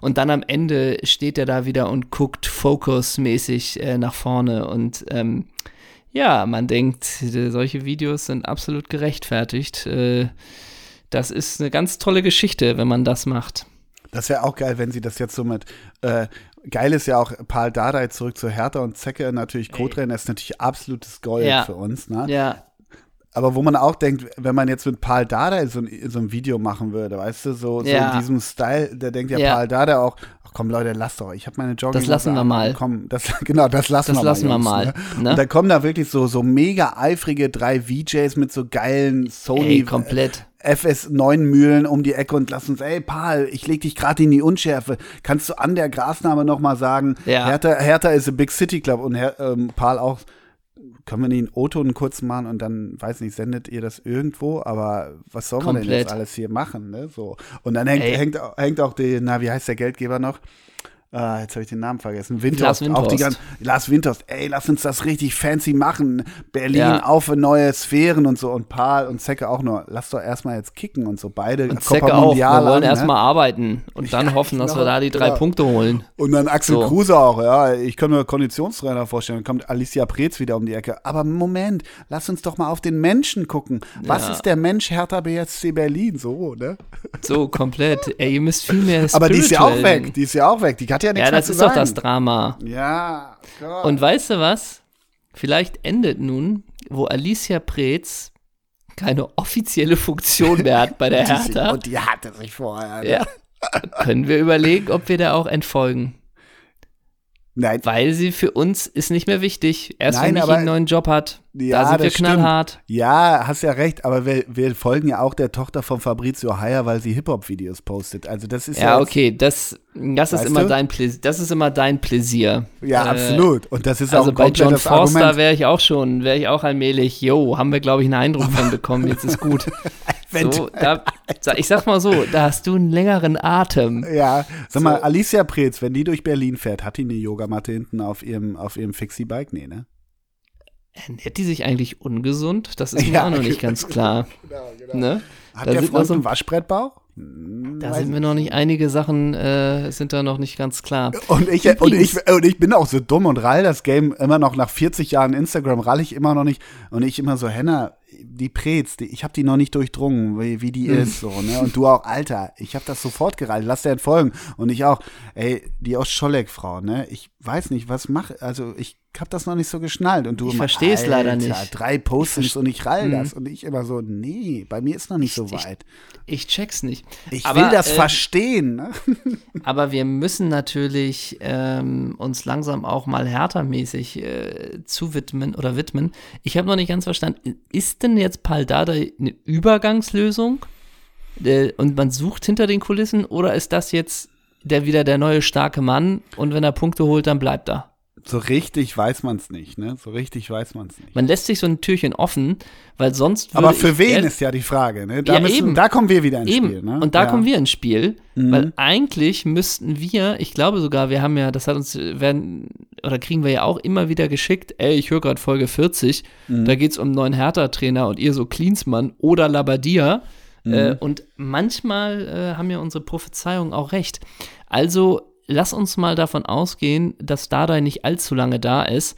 Und dann am Ende steht er da wieder und guckt fokusmäßig äh, nach vorne und ähm, ja, man denkt, solche Videos sind absolut gerechtfertigt. Äh, das ist eine ganz tolle Geschichte, wenn man das macht. Das wäre auch geil, wenn sie das jetzt so mit. Äh, geil ist ja auch Paul Dardai zurück zu Hertha und Zecke natürlich Co-Trainer ist natürlich absolutes Gold ja. für uns. Ne? Ja. Aber wo man auch denkt, wenn man jetzt mit Paul Dardai so, so ein Video machen würde, weißt du, so, so in diesem Style, da denkt ja, ja. Paul Dardai auch, ach komm Leute, lasst doch, ich habe meine Jogging. Das lassen wir an. mal. Komm, das, genau, das lassen das wir lassen mal. Das lassen wir mal. Ne? Und da kommen da wirklich so, so mega eifrige drei VJs mit so geilen Sony. Ey, komplett. FS9-Mühlen um die Ecke und lass uns, ey, Paul, ich leg dich gerade in die Unschärfe. Kannst du an der Grasnahme noch mal sagen, ja. Hertha, Hertha ist a Big City Club und Her ähm, Paul auch, können wir den O-Ton kurz machen und dann, weiß nicht, sendet ihr das irgendwo, aber was soll man denn jetzt alles hier machen, ne, so. Und dann hängt, hängt, hängt auch die, na, wie heißt der Geldgeber noch? Ah, jetzt habe ich den Namen vergessen. Windhorst, Lars Windhorst. Auch die ganzen, Lars Windhorst. Ey, lass uns das richtig fancy machen. Berlin ja. auf neue Sphären und so. Und Paul und Zecke auch nur. Lass doch erstmal jetzt kicken und so. Beide und Zecke auch. Wir wollen ne? erstmal arbeiten und dann ja, hoffen, dass genau, wir da die drei genau. Punkte holen. Und dann Axel so. Kruse auch. Ja, ich kann mir Konditionstrainer vorstellen. Dann kommt Alicia Preetz wieder um die Ecke. Aber Moment, lass uns doch mal auf den Menschen gucken. Was ja. ist der Mensch Hertha BSC Berlin? So, ne? So, komplett. Ey, ihr müsst viel mehr Aber die ist ja auch weg. Die ist ja auch weg. Die hat ja nichts Ja, das ist doch das Drama. Ja, Gott. Und weißt du was? Vielleicht endet nun, wo Alicia Preetz keine offizielle Funktion mehr hat bei der Hertha. Und die hatte sich vorher. Ne? Ja. Können wir überlegen, ob wir da auch entfolgen. Nein. Weil sie für uns ist nicht mehr wichtig. Erst Nein, wenn ich einen neuen Job hat, ja, da sind wir knallhart. Stimmt. Ja, hast ja recht, aber wir, wir, folgen ja auch der Tochter von Fabrizio Heyer, weil sie Hip-Hop-Videos postet. Also das ist ja. Ja, okay, das, das ist immer dein Pläsier. Das ist immer dein Pläsier. Ja, äh, absolut. Und das ist also auch bei John Forster wäre ich auch schon, wäre ich auch allmählich, yo, haben wir, glaube ich, einen Eindruck von bekommen, jetzt ist gut. So, da, ich sag mal so, da hast du einen längeren Atem. Ja, sag mal, Alicia Preetz, wenn die durch Berlin fährt, hat die eine Yogamatte hinten auf ihrem, auf ihrem Fixie-Bike? Nee, ne? Ernährt die sich eigentlich ungesund? Das ist mir ja, auch noch nicht ganz klar. Genau, genau. Ne? Hat da der Freund so einen Waschbrettbauch? Hm, da sind wir noch nicht, einige Sachen äh, sind da noch nicht ganz klar. Und ich, und, ich, und ich bin auch so dumm und rall das Game immer noch nach 40 Jahren Instagram, rall ich immer noch nicht. Und ich immer so, Henna, die Prez, die, ich habe die noch nicht durchdrungen, wie, wie die mhm. ist, so, ne? Und du auch, Alter, ich habe das sofort gereilt, lass dir entfolgen. Und ich auch, ey, die aus Scholleck-Frau, ne? Ich weiß nicht, was mache, also ich habe das noch nicht so geschnallt. Und du ich verstehe es leider nicht. Drei Postings und ich rall mhm. das. Und ich immer so, nee, bei mir ist noch nicht so weit. Ich, ich check's nicht. Ich aber, will das äh, verstehen. Ne? aber wir müssen natürlich ähm, uns langsam auch mal härtermäßig äh, zuwidmen oder widmen. Ich habe noch nicht ganz verstanden, ist denn jetzt Paldada eine Übergangslösung? Äh, und man sucht hinter den Kulissen oder ist das jetzt der wieder der neue starke Mann und wenn er Punkte holt, dann bleibt er? So richtig weiß man es nicht, ne? So richtig weiß man es nicht. Man lässt sich so ein Türchen offen, weil sonst Aber für wen ist ja die Frage, ne? Da, ja, müssen, da kommen wir wieder ins eben. Spiel, ne? Und da ja. kommen wir ins Spiel, mhm. weil eigentlich müssten wir, ich glaube sogar, wir haben ja, das hat uns, werden, oder kriegen wir ja auch immer wieder geschickt, ey, ich höre gerade Folge 40, mhm. da geht es um neuen Hertha-Trainer und ihr so Klinsmann oder Labadia. Mhm. Äh, und manchmal äh, haben ja unsere Prophezeiungen auch recht. Also lass uns mal davon ausgehen, dass Dardai nicht allzu lange da ist.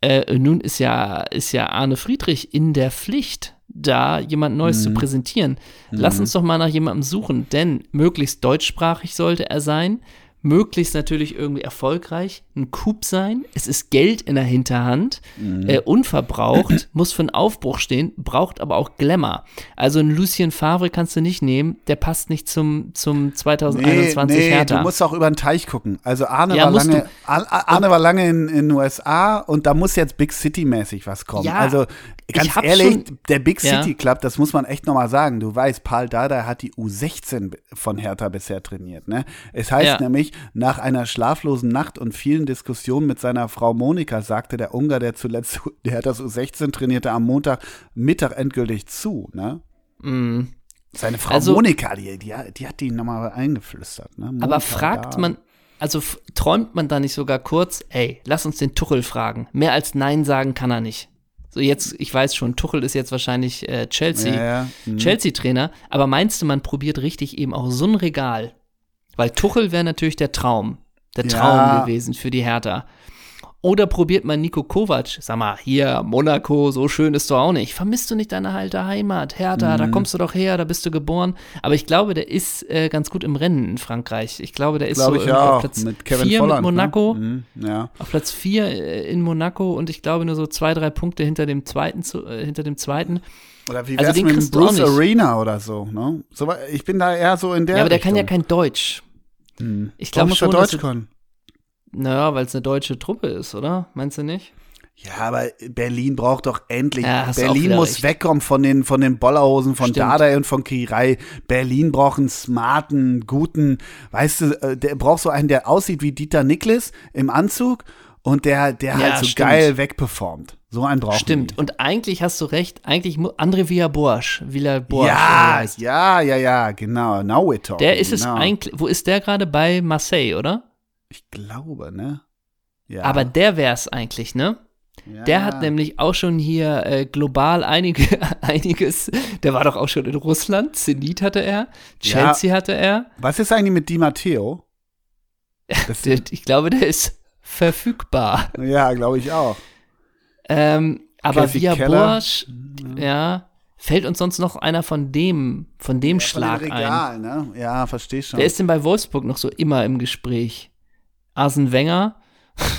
Äh, nun ist ja, ist ja Arne Friedrich in der Pflicht, da jemand Neues mhm. zu präsentieren. Lass mhm. uns doch mal nach jemandem suchen, denn möglichst deutschsprachig sollte er sein möglichst natürlich irgendwie erfolgreich, ein Coup sein. Es ist Geld in der Hinterhand, mhm. äh, unverbraucht, muss für einen Aufbruch stehen, braucht aber auch Glamour. Also einen Lucien Favre kannst du nicht nehmen, der passt nicht zum, zum 2021 nee, nee, Hertha. Du musst auch über den Teich gucken. Also Arne, ja, war, lange, Arne war lange in den USA und da muss jetzt Big City mäßig was kommen. Ja, also Ganz ehrlich, schon, der Big City ja. Club, das muss man echt nochmal sagen. Du weißt, Paul Dada hat die U16 von Hertha bisher trainiert. Ne? Es heißt ja. Nämlich, nach einer schlaflosen Nacht und vielen Diskussionen mit seiner Frau Monika sagte der Ungar, der zuletzt der das U16 trainierte, am Montag Mittag endgültig zu. Ne? Mm. Seine Frau Also- Monika, die, die, die hat die nochmal eingeflüstert. Ne? Monika, Aber fragt da. man, also träumt man da nicht sogar kurz, ey, lass uns den Tuchel fragen. Mehr als Nein sagen kann er nicht. So jetzt, ich weiß schon, Tuchel ist jetzt wahrscheinlich äh, Chelsea, Ja, ja. Mhm. Chelsea-Trainer, aber meinst du, man probiert richtig eben auch so ein Regal? Weil Tuchel wäre natürlich der Traum, der Ja. Traum gewesen für die Hertha. Oder probiert man Nico Kovac, sag mal, hier, Monaco, so schön ist doch auch nicht. Vermisst du nicht deine alte Heimat, Hertha, Mhm. da kommst du doch her, da bist du geboren. Aber ich glaube, der ist äh, ganz gut im Rennen in Frankreich. Ich glaube, der ist Glaube so ich auf. Platz Mit Kevin 4 Volland. mit Monaco. Ne? Mhm. Ja. Auf Platz 4 äh, in Monaco und ich glaube nur so zwei, drei Punkte hinter dem zweiten, zu, äh, hinter dem zweiten. Oder wie Also wär's den mit du Bruce. Arena oder so, ne? so? Ich bin da eher so in der ja, aber der kann ja Richtung. kein Deutsch. Hm. Ich glaube schon, dass Deutsch können. Naja, weil es eine deutsche Truppe ist, oder? Meinst du nicht? Ja, aber Berlin braucht doch endlich. Ja, Berlin muss recht. wegkommen von den, von den Bollerhosen von Stimmt. Dardai und von Kirei. Berlin braucht einen smarten, guten, weißt du, äh, der braucht so einen, der aussieht wie Dieter Niklas im Anzug und der, der Ja, halt so stimmt. geil wegperformt. So einen braucht Stimmt. Und eigentlich hast du recht, eigentlich André wie er Ja, ja, ja, ja, genau. Now we're talking. Der ist es genau. eigentlich, wo ist der gerade? Bei Marseille, oder? Ich glaube, ne? Ja. Aber der wär's eigentlich, ne? ja. Der hat nämlich auch schon hier äh, global einige, einiges, der war doch auch schon in Russland, Zenit hatte er, Ja. Chelsea hatte er. Was ist eigentlich mit Di Matteo? Ich glaube, der ist verfügbar. ja, glaube ich auch. Ähm, aber Casey via Keller. Borsch, ja, fällt uns sonst noch einer von dem, von dem Schlag Von dem ein. Regal, ne? Ja, verstehe schon. Wer ist denn bei Wolfsburg noch so immer im Gespräch? Arsene Wenger?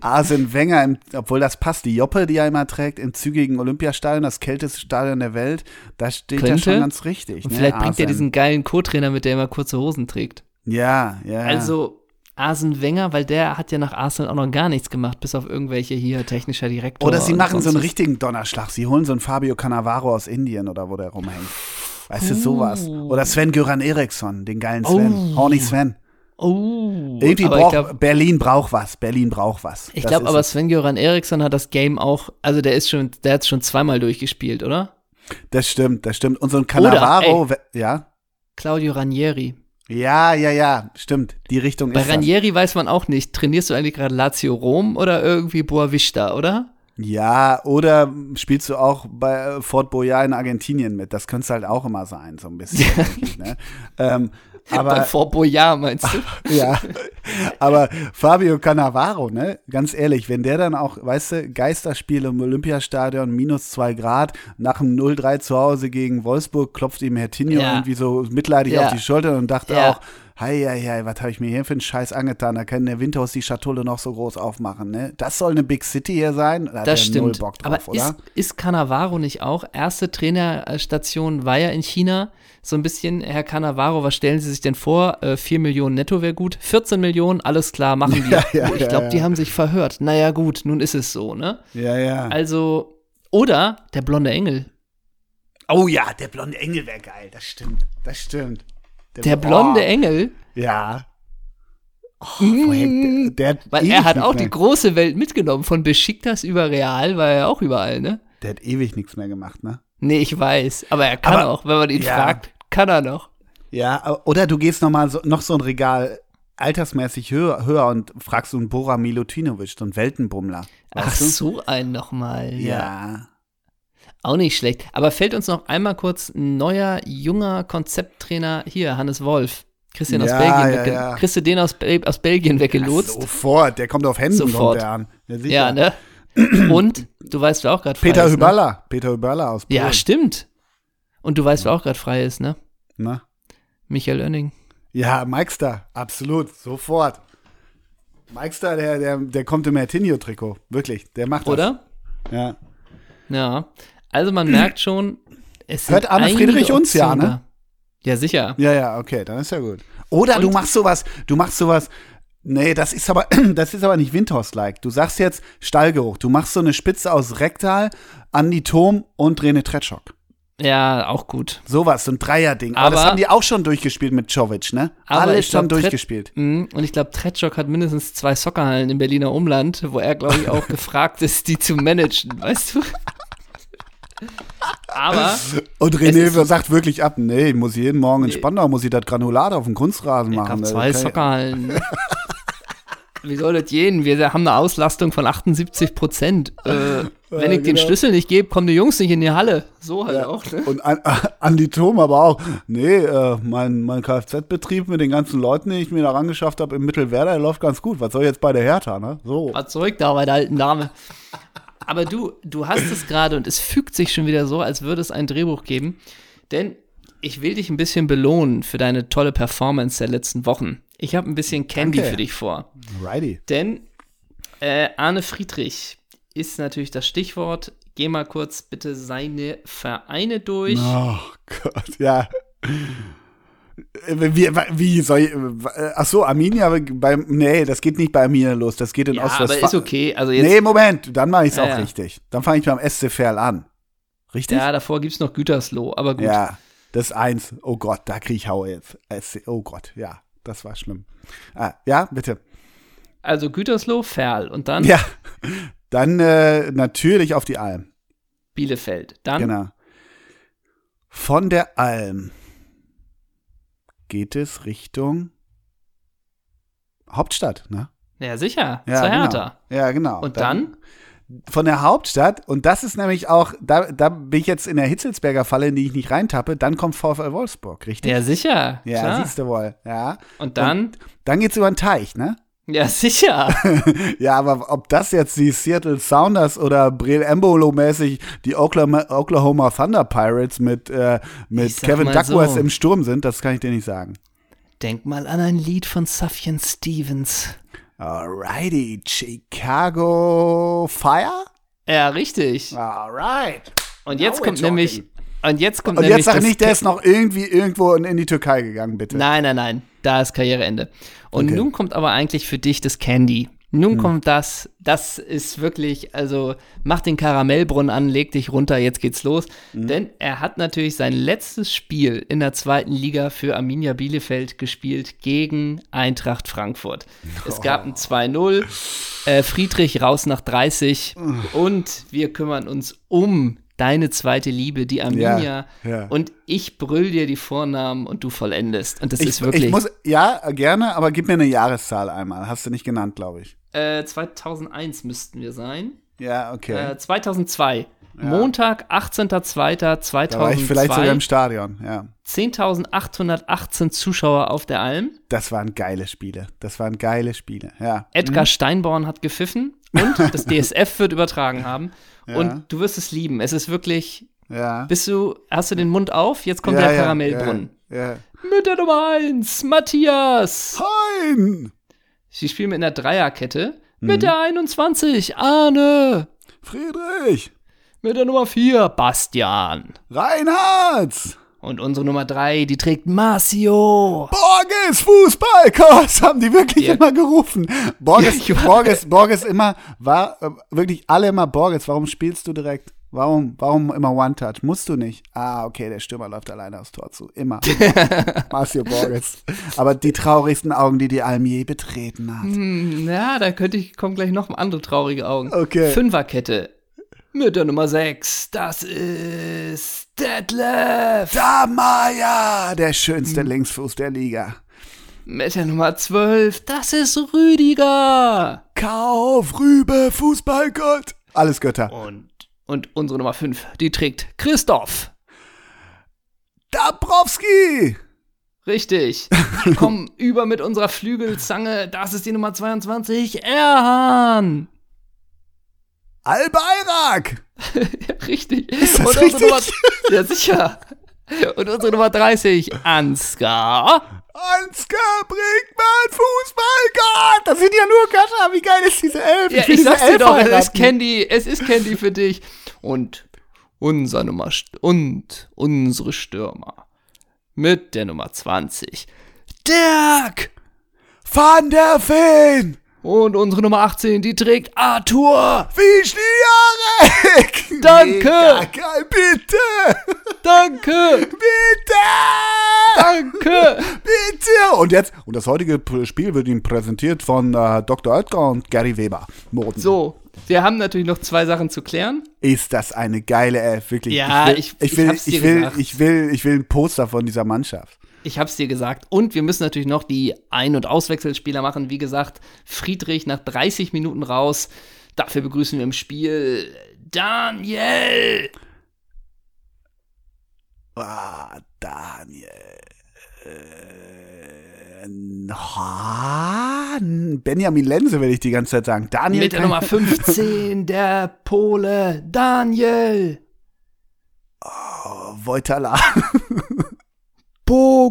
Arsene Wenger, im, obwohl das passt, die Joppe, die er immer trägt, im zügigen Olympiastadion, das kälteste Stadion der Welt, da steht er schon ganz richtig. Und ne, vielleicht bringt er Arsene. diesen geilen Co-Trainer mit, der immer kurze Hosen trägt. Ja, ja. Also Arsene Wenger, weil der hat ja nach Arsenal auch noch gar nichts gemacht, bis auf irgendwelche hier technischer Direktor. Oder sie machen so einen richtigen Donnerschlag. Sie holen so einen Fabio Cannavaro aus Indien oder wo der rumhängt. Weißt du, sowas. Oder Sven Göran Eriksson, den geilen Sven. Oh. Horny Sven. Oh, Irgendwie braucht, glaube, Berlin braucht was. Berlin braucht was. ich Das glaub, ist aber. Sven-Göran Eriksson hat das Game auch, also der ist schon, der hat es schon zweimal durchgespielt, oder? Das stimmt, das stimmt. Und so ein Cannavaro, we- ja. Claudio Ranieri. Ja, ja, ja, stimmt. Die Richtung Bei ist das. Ranieri weiß man auch nicht, trainierst du eigentlich gerade Lazio Rom oder irgendwie Boavista, oder? Ja, oder spielst du auch bei Fort Boyard in Argentinien mit? Das könnte es halt auch immer sein, so ein bisschen. ne? ähm, Bei aber Fort Boyard meinst du? ja, aber Fabio Cannavaro, ne? Ganz ehrlich, wenn der dann auch, weißt du, Geisterspiel im Olympiastadion, minus zwei Grad, nach dem 0-3 zu Hause gegen Wolfsburg, klopft ihm Herr Tinio Ja. irgendwie so mitleidig Ja. auf die Schulter und dachte Ja. auch, hei, hei, hei, was habe ich mir hier für einen Scheiß angetan? Da kann der Windhaus die Schatulle noch so groß aufmachen, ne? Das soll eine Big City hier sein? Da hat Das er null stimmt. Bock drauf, Aber oder? ist, ist Cannavaro nicht auch? Erste Trainerstation war ja in China. So ein bisschen, Herr Cannavaro, was stellen Sie sich denn vor? Äh, 4 Millionen netto wäre gut. 14 Millionen, alles klar, machen wir. Ja, ja, oh, ich ja, glaube, die ja. haben sich verhört. Naja, gut, nun ist es so, ne? Ja, ja. Also, oder der blonde Engel. Oh ja, der blonde Engel wäre geil, das stimmt. Das stimmt. Der blonde oh, Engel, Ja. Oh, woher, der, der weil er hat auch die große Welt mitgenommen. Von Besiktas über Real war er auch überall, ne? Der hat ewig nichts mehr gemacht, ne? Nee, ich weiß. Aber er kann Aber- auch, wenn man ihn ja. fragt, kann er noch. Ja, oder du gehst noch mal so, noch so ein Regal altersmäßig höher, höher und fragst so einen Bora Milutinovic, so einen Weltenbummler. Ach, du? so ein nochmal. Ja. Ja. Auch nicht schlecht. Aber fällt uns noch einmal kurz ein neuer, junger Konzepttrainer hier, Hannes Wolf. Christian aus Ja, Belgien. ja, ja. Kriegst du den aus, Bel aus Belgien weggelotst? Sofort, der kommt auf Händen, Sofort. kommt der an. Ja, ja, ne? Und du weißt, wer auch gerade frei Peter ist. Ne? Hüballa. Peter Hüballa aus Polen. Ja, stimmt. Und du weißt, wer auch gerade frei ist, ne? Ne? Michael Oenning. Ja, Mikester, absolut, sofort. Mikester, der, der, der kommt im Martinho-Trikot, wirklich, der macht das. Oder? Ja. Ja. Also man merkt schon, es Hört einige Friedrich uns ja, ne? da. Ja, sicher. ja, ja, okay, dann ist ja gut. Oder du Und- machst sowas, du machst sowas, nee, das ist aber, das ist aber nicht Windhorst-like. Du sagst jetzt Stallgeruch, du machst so eine Spitze aus Rektal, Andi Thom und René Tretschok. Ja, auch gut. Sowas, so ein Dreier-Ding. Aber, das Aber- haben die auch schon durchgespielt mit Czovic, ne? Aber Alles glaub, schon durchgespielt. Mhm, Und ich glaube, Tretschok hat mindestens zwei Soccerhallen im Berliner Umland, wo er, glaube ich, auch gefragt ist, die zu managen, weißt du? Aber Und René sagt wirklich ab, nee, ich muss jeden Morgen in Spandau, muss ich das Granulat auf dem Kunstrasen ich machen. Das zwei kann ich- Soccerhallen. Wie soll das gehen? Wir haben eine Auslastung von 78 Prozent. Äh, wenn ich den genau. Schlüssel nicht gebe, kommen die Jungs nicht in die Halle. So halt auch, ne? Und an, an die Tom aber auch, nee, äh, mein, mein Kfz-Betrieb mit den ganzen Leuten, die ich mir da rangeschafft habe im Mittelwerder, der läuft ganz gut. Was soll jetzt bei der Hertha, ne? So. War zurück da bei der alten Dame. Aber du, du hast es gerade und es fügt sich schon wieder so, als würde es ein Drehbuch geben. Denn ich will dich ein bisschen belohnen für deine tolle Performance der letzten Wochen. Ich habe ein bisschen Candy Danke. für dich vor. Righty. Denn äh, Arne Friedrich ist natürlich das Stichwort. Geh mal kurz bitte seine Vereine durch. Oh Gott, ja. Äh, Wie, wie soll ich, äh, ach so, Arminia, beim, nee, das geht nicht bei Arminia los, das geht in ja, aber Ostwestfalen. ist okay. Also jetzt, Nee, Moment, dann mache ich es Ja, auch ja. richtig. Dann fange ich beim SC Verl an. Richtig? ja, davor gibt es noch Gütersloh, aber gut. Ja, das ist eins. Oh Gott, da kriege ich Haue jetzt. SC, oh Gott, ja, das war schlimm. Ah, ja, bitte. Also Gütersloh, Ferl und dann Ja, dann äh, natürlich auf die Alm. Bielefeld. Dann Genau. Von der Alm geht es Richtung Hauptstadt, ne? ja sicher, Ja, zur genau. Hertha. Ja, genau. Und dann? Von der Hauptstadt, und das ist nämlich auch, da, da bin ich jetzt in der Hitzelsberger Falle, in die ich nicht reintappe, dann kommt VfL Wolfsburg, richtig? Ja, sicher. Ja, klar. siehst du wohl, ja. Und dann? Dann geht's über den Teich, ne? Ja, sicher. Ja, aber ob das jetzt die Seattle Sounders oder Breel Embolo-mäßig die Oklahoma, Oklahoma Thunder Pirates mit, äh, mit Kevin Duckworth so. im Sturm sind, das kann ich dir nicht sagen. Denk mal an ein Lied von Sufjan Stevens. Alrighty, Chicago Fire? Ja, richtig. Alright. Und jetzt Now kommt nämlich. Und jetzt kommt Und nämlich. jetzt sag nicht, der ist noch irgendwie irgendwo in die Türkei gegangen, bitte. Nein, nein, nein. Da ist Karriereende. Und Okay. Hm. nun kommt aber eigentlich für dich das Candy. Nun kommt das, das ist wirklich, also mach den Karamellbrunnen an, leg dich runter, jetzt geht's los. Hm. Denn er hat natürlich sein letztes Spiel in der zweiten Liga für Arminia Bielefeld gespielt gegen Eintracht Frankfurt. Es gab ein 2-0, äh, Friedrich raus nach 30 und wir kümmern uns um deine zweite Liebe, die Arminia. ja. Und ich brüll dir die Vornamen und du vollendest. Und das Ich, ist wirklich. ich muss, ja, gerne, aber gib mir eine Jahreszahl einmal. Hast du nicht genannt, glaube ich. Äh, 2001 müssten wir sein. Ja, okay. Äh, 2002. Montag, 18.02.2002. da war ich vielleicht sogar im Stadion, ja. 10.818 Zuschauer auf der Alm. Das waren geile Spiele. Das waren geile Spiele, ja. Edgar Steinborn hat gepfiffen und das DSF wird übertragen haben. Ja. Und du wirst es lieben. Es ist wirklich. Ja. Bist du, hast du den Mund auf? Jetzt kommt ja, der Karamellbrunnen. Mit der Nummer 1, Matthias. Hein! Sie spielen mit einer Dreierkette. Mhm. Mit der 21, Arne. Friedrich! Mit der Nummer 4, Bastian. Reinhardt! Und unsere Nummer 3, die trägt Marcio. Borges Fußballkurs haben die wirklich Ja. immer gerufen. Borges, Ja. Borges, Borges immer, war äh, wirklich alle immer Borges. Warum spielst du direkt? Warum, warum immer One-Touch? Musst du nicht. Ah, okay, der Stürmer läuft alleine aufs Tor zu. Immer. Marcio Borges. Aber die traurigsten Augen, die die Alm je betreten hat. Hm, ja, da könnte ich, kommen gleich noch andere traurige Augen. Okay. Fünferkette. Mit der Nummer 6, das ist Detlef. Damaya, der schönste Hm. Linksfuß der Liga. Mit der Nummer 12, das ist Rüdiger. Kauf, Rübe, Fußballgott. Alles Götter. Und, und unsere Nummer 5, die trägt Christoph. Dabrowski. Richtig. Komm über mit unserer Flügelzange. Das ist die Nummer 22, Erhan. Albayrak. Ja, richtig. Ist das Und unsere Nummer, richtig? ja, sicher. Und unsere Nummer 30, Ansgar. Ansgar Brinkmann, Fußballgott! Das sind ja nur Götter. Wie geil ist diese Elf? Ja, ich diese sag's dir doch, es ist. Candy, es ist Candy für dich. Und unser Nummer und unsere Stürmer mit der Nummer 20. Dirk! Van der Feen! Und unsere Nummer 18, die trägt Arthur. Wischniarek! Danke. Mega geil, bitte! Danke! Bitte! Danke! Bitte! Und jetzt, und das heutige Spiel wird Ihnen präsentiert von äh, Dr. Oetker und Gary Weber. Moden. So, wir haben natürlich noch zwei Sachen zu klären. Ist das eine geile App, wirklich. Ja, ich will, ich- will, ich will, ich, will, ich will ein Poster von dieser Mannschaft. Ich hab's dir gesagt. Und wir müssen natürlich noch die Ein- und Auswechselspieler machen. Wie gesagt, Friedrich nach 30 Minuten raus. Dafür begrüßen wir im Spiel Daniel. Ah, Daniel. Benjamin Lenze will ich die ganze Zeit sagen. Daniel Mit der Nummer 15, der Pole, Daniel. Oh, Wojtala.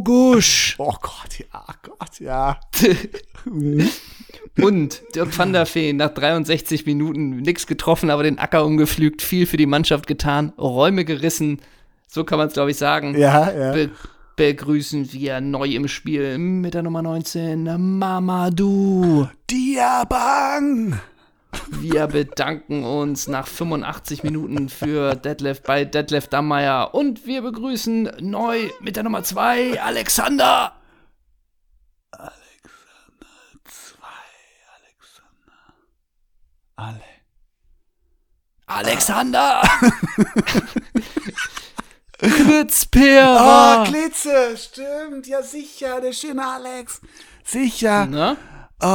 Bogusch. Oh Gott, ja, Gott, ja. Und Dirk van der Veen nach 63 Minuten nichts getroffen, aber den Acker umgepflügt, viel für die Mannschaft getan, Räume gerissen. So kann man es, glaube ich, sagen. Ja, ja. Be begrüßen wir neu im Spiel mit der Nummer 19, Mamadou. Diabang. Wir bedanken uns nach 85 Minuten für Detlef bei Detlef Dammeier und wir begrüßen neu mit der Nummer 2, Alexander. Alle. Alexander. Ah, Kritzpera. Glitze, stimmt, ja sicher, der schöne Alex. Sicher. Na? Oh,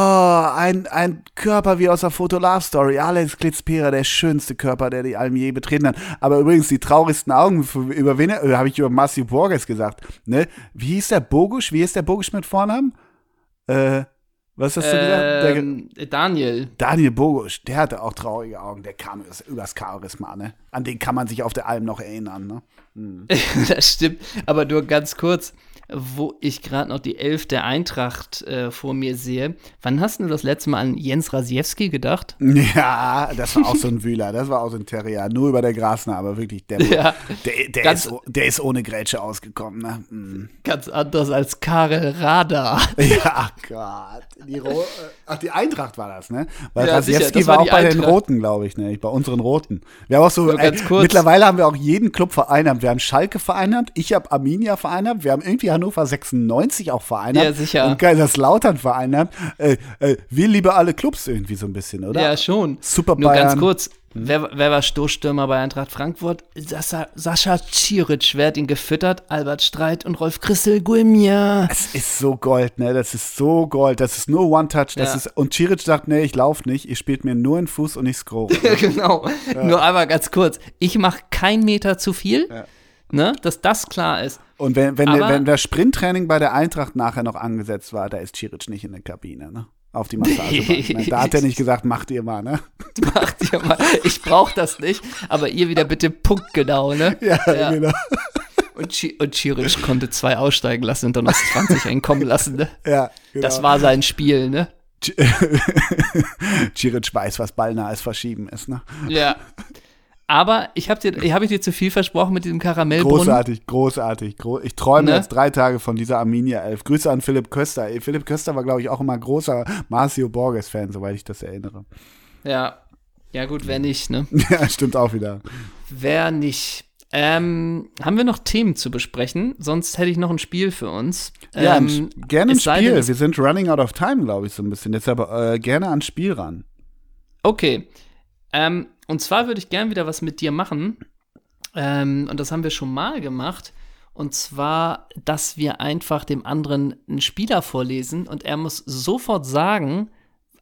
ein, ein Körper wie aus der Foto Love Story. Alex Glitzpera, der schönste Körper, der die Alm je betreten hat. Aber übrigens, die traurigsten Augen, über wen, äh, habe ich über Matthew Borges gesagt. Ne? Wie hieß der Bogusch? Wie hieß der Bogusch mit Vornamen? Äh, was hast du gesagt? Der, Ähm, Daniel. Daniel Bogusch, der hatte auch traurige Augen. Der kam übers, übers Charisma, ne? An den kann man sich auf der Alm noch erinnern, ne? das stimmt. Aber nur ganz kurz, wo ich gerade noch die Elf der Eintracht äh, vor mir sehe. Wann hast du das letzte Mal an Jens Rasiewski gedacht? Ja, das war auch so ein Wühler, das war auch so ein Terrier. Nur über der Grasnarbe, wirklich. Der, Ja, der, der, ganz- ist, der ist ohne Grätsche ausgekommen, ne? Mm. ganz anders als Karel Radar. Ja, Gott. Die Ro Ach, die Eintracht war das, ne? Weil Ja, Rasiewski war war auch bei den Eintracht. Roten, glaube ich, ne? Bei unseren Roten. Wir haben auch so, ey, kurz. mittlerweile haben wir auch jeden Club vereinnahmt. Wir haben Schalke vereinnahmt, ich habe Arminia vereinnahmt, wir haben irgendwie Hannover 96 auch vereinnahmt. Ja, sicher. Und Kaiserslautern vereinnahmt. Äh, äh, wir lieben alle Clubs irgendwie so ein bisschen, oder? Ja, schon. Super Nur ganz Bayern. kurz. Wer, wer war Stoßstürmer bei Eintracht Frankfurt? Sascha, Sascha Ciric, wer hat ihn gefüttert? Albert Streit und Rolf Christel Guimia. Es ist so Gold, ne? Das ist so Gold. Das ist nur One-Touch. Ja. ist, und Ciric sagt, nee, ich lauf nicht. Ihr spielt mir nur in Fuß und ich scroll. genau. Nur einmal ganz kurz. Ich mache kein Meter zu viel, ne? Dass das klar ist. Und wenn, wenn, der, wenn das Sprinttraining bei der Eintracht nachher noch angesetzt war, da ist Ciric nicht in der Kabine, ne? Auf die Massagebank. ne? Da hat er nicht gesagt, macht ihr mal, ne? Macht ihr mal. Ich brauche das nicht, aber ihr wieder bitte punktgenau, ne? Ja, Ja. genau. Und, Ci- und Ciric konnte zwei aussteigen lassen und dann aus 20 einkommen lassen, ne? Ja, genau. Das war sein Spiel, ne? Ciric weiß, was ballnahes Verschieben ist, ne? Ja. Aber ich habe dir, hab ich dir zu viel versprochen mit diesem Karamellbrunnen? Großartig, großartig. Gro ich träume Ne? jetzt drei Tage von dieser Arminia 11. Grüße an Philipp Köster. Ey, Philipp Köster war, glaube ich, auch immer großer Marcio Borges-Fan, soweit ich das erinnere. Ja. Ja, gut, wer nicht, ne? ja, stimmt auch wieder. Wer nicht. Ähm, haben wir noch Themen zu besprechen? Sonst hätte ich noch ein Spiel für uns. Ja, ähm, gerne ein denn, Spiel. es- Wir sind running out of time, glaube ich, so ein bisschen. Deshalb äh, gerne ans Spiel ran. Okay. Ähm, und zwar würde ich gern wieder was mit dir machen. Ähm, und das haben wir schon mal gemacht. Und zwar, dass wir einfach dem anderen einen Spieler vorlesen und er muss sofort sagen,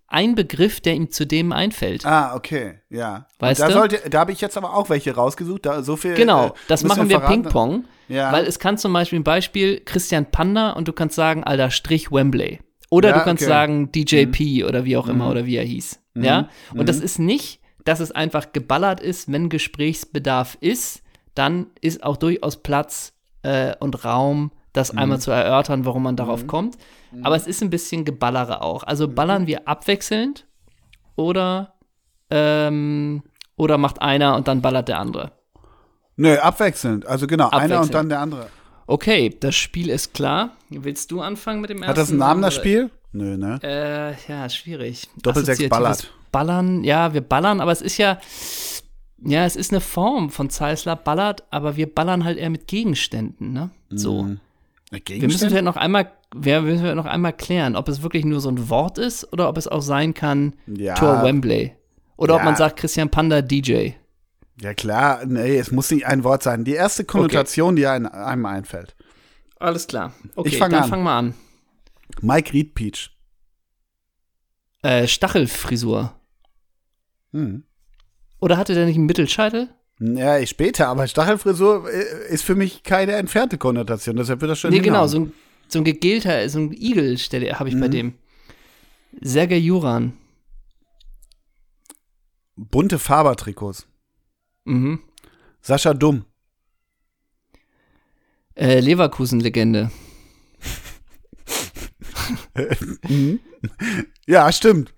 ein Begriff, der ihm zu dem einfällt. Ah, okay, ja. Weißt da du? sollte, da habe ich jetzt aber auch welche rausgesucht. Da, so viel, Genau, äh, das müssen machen wir. Ping-Pong. Ja. Weil es kann zum Beispiel ein Beispiel Christian Panda und du kannst sagen, Alter, Strich Wembley. Oder Ja, du kannst okay. Mhm. sagen DJP oder wie auch immer oder wie er hieß. Ja? Und das ist nicht, dass es einfach geballert ist, wenn Gesprächsbedarf ist, dann ist auch durchaus Platz äh, und Raum, das Mhm. einmal zu erörtern, warum man darauf kommt. Aber es ist ein bisschen Geballere auch. Also Mhm. ballern wir abwechselnd oder, ähm, oder macht einer und dann ballert der andere. Nö, abwechselnd. Also genau, einer und Abwechselnd. dann der andere. Okay, das Spiel ist klar. Willst du anfangen mit dem ersten? Hat das einen Namen, das Spiel? Nö, ne? Äh, ja, schwierig. Doppelsechs ballert. Ballern, ja, wir ballern, aber es ist ja, ja, es ist eine Form von Zeissler ballert, aber wir ballern halt eher mit Gegenständen, ne? So. Mhm. Wir müssen vielleicht noch einmal, wir müssen noch einmal klären, ob es wirklich nur so ein Wort ist oder ob es auch sein kann Ja. Tor Wembley. Oder ob Ja. man sagt Christian Panda DJ. Ja klar, nee, es muss nicht ein Wort sein. Die erste Konnotation, die einem, einem einfällt. Alles klar. Okay, Ich fang dann an. fang mal an. Mike Reed Peach. Äh, Stachelfrisur. Hm. Oder hatte der nicht einen Mittelscheitel? Ja, ich später, aber Stachelfrisur äh, ist für mich keine entfernte Konnotation, deshalb wird das schon Nee, genau, so ein, so ein gegelter, so ein Igel habe ich Mhm. bei dem. Sergei Juran. Bunte Fabertrikots. Mhm. Sascha Dumm. Äh, Leverkusen-Legende. Ja, stimmt.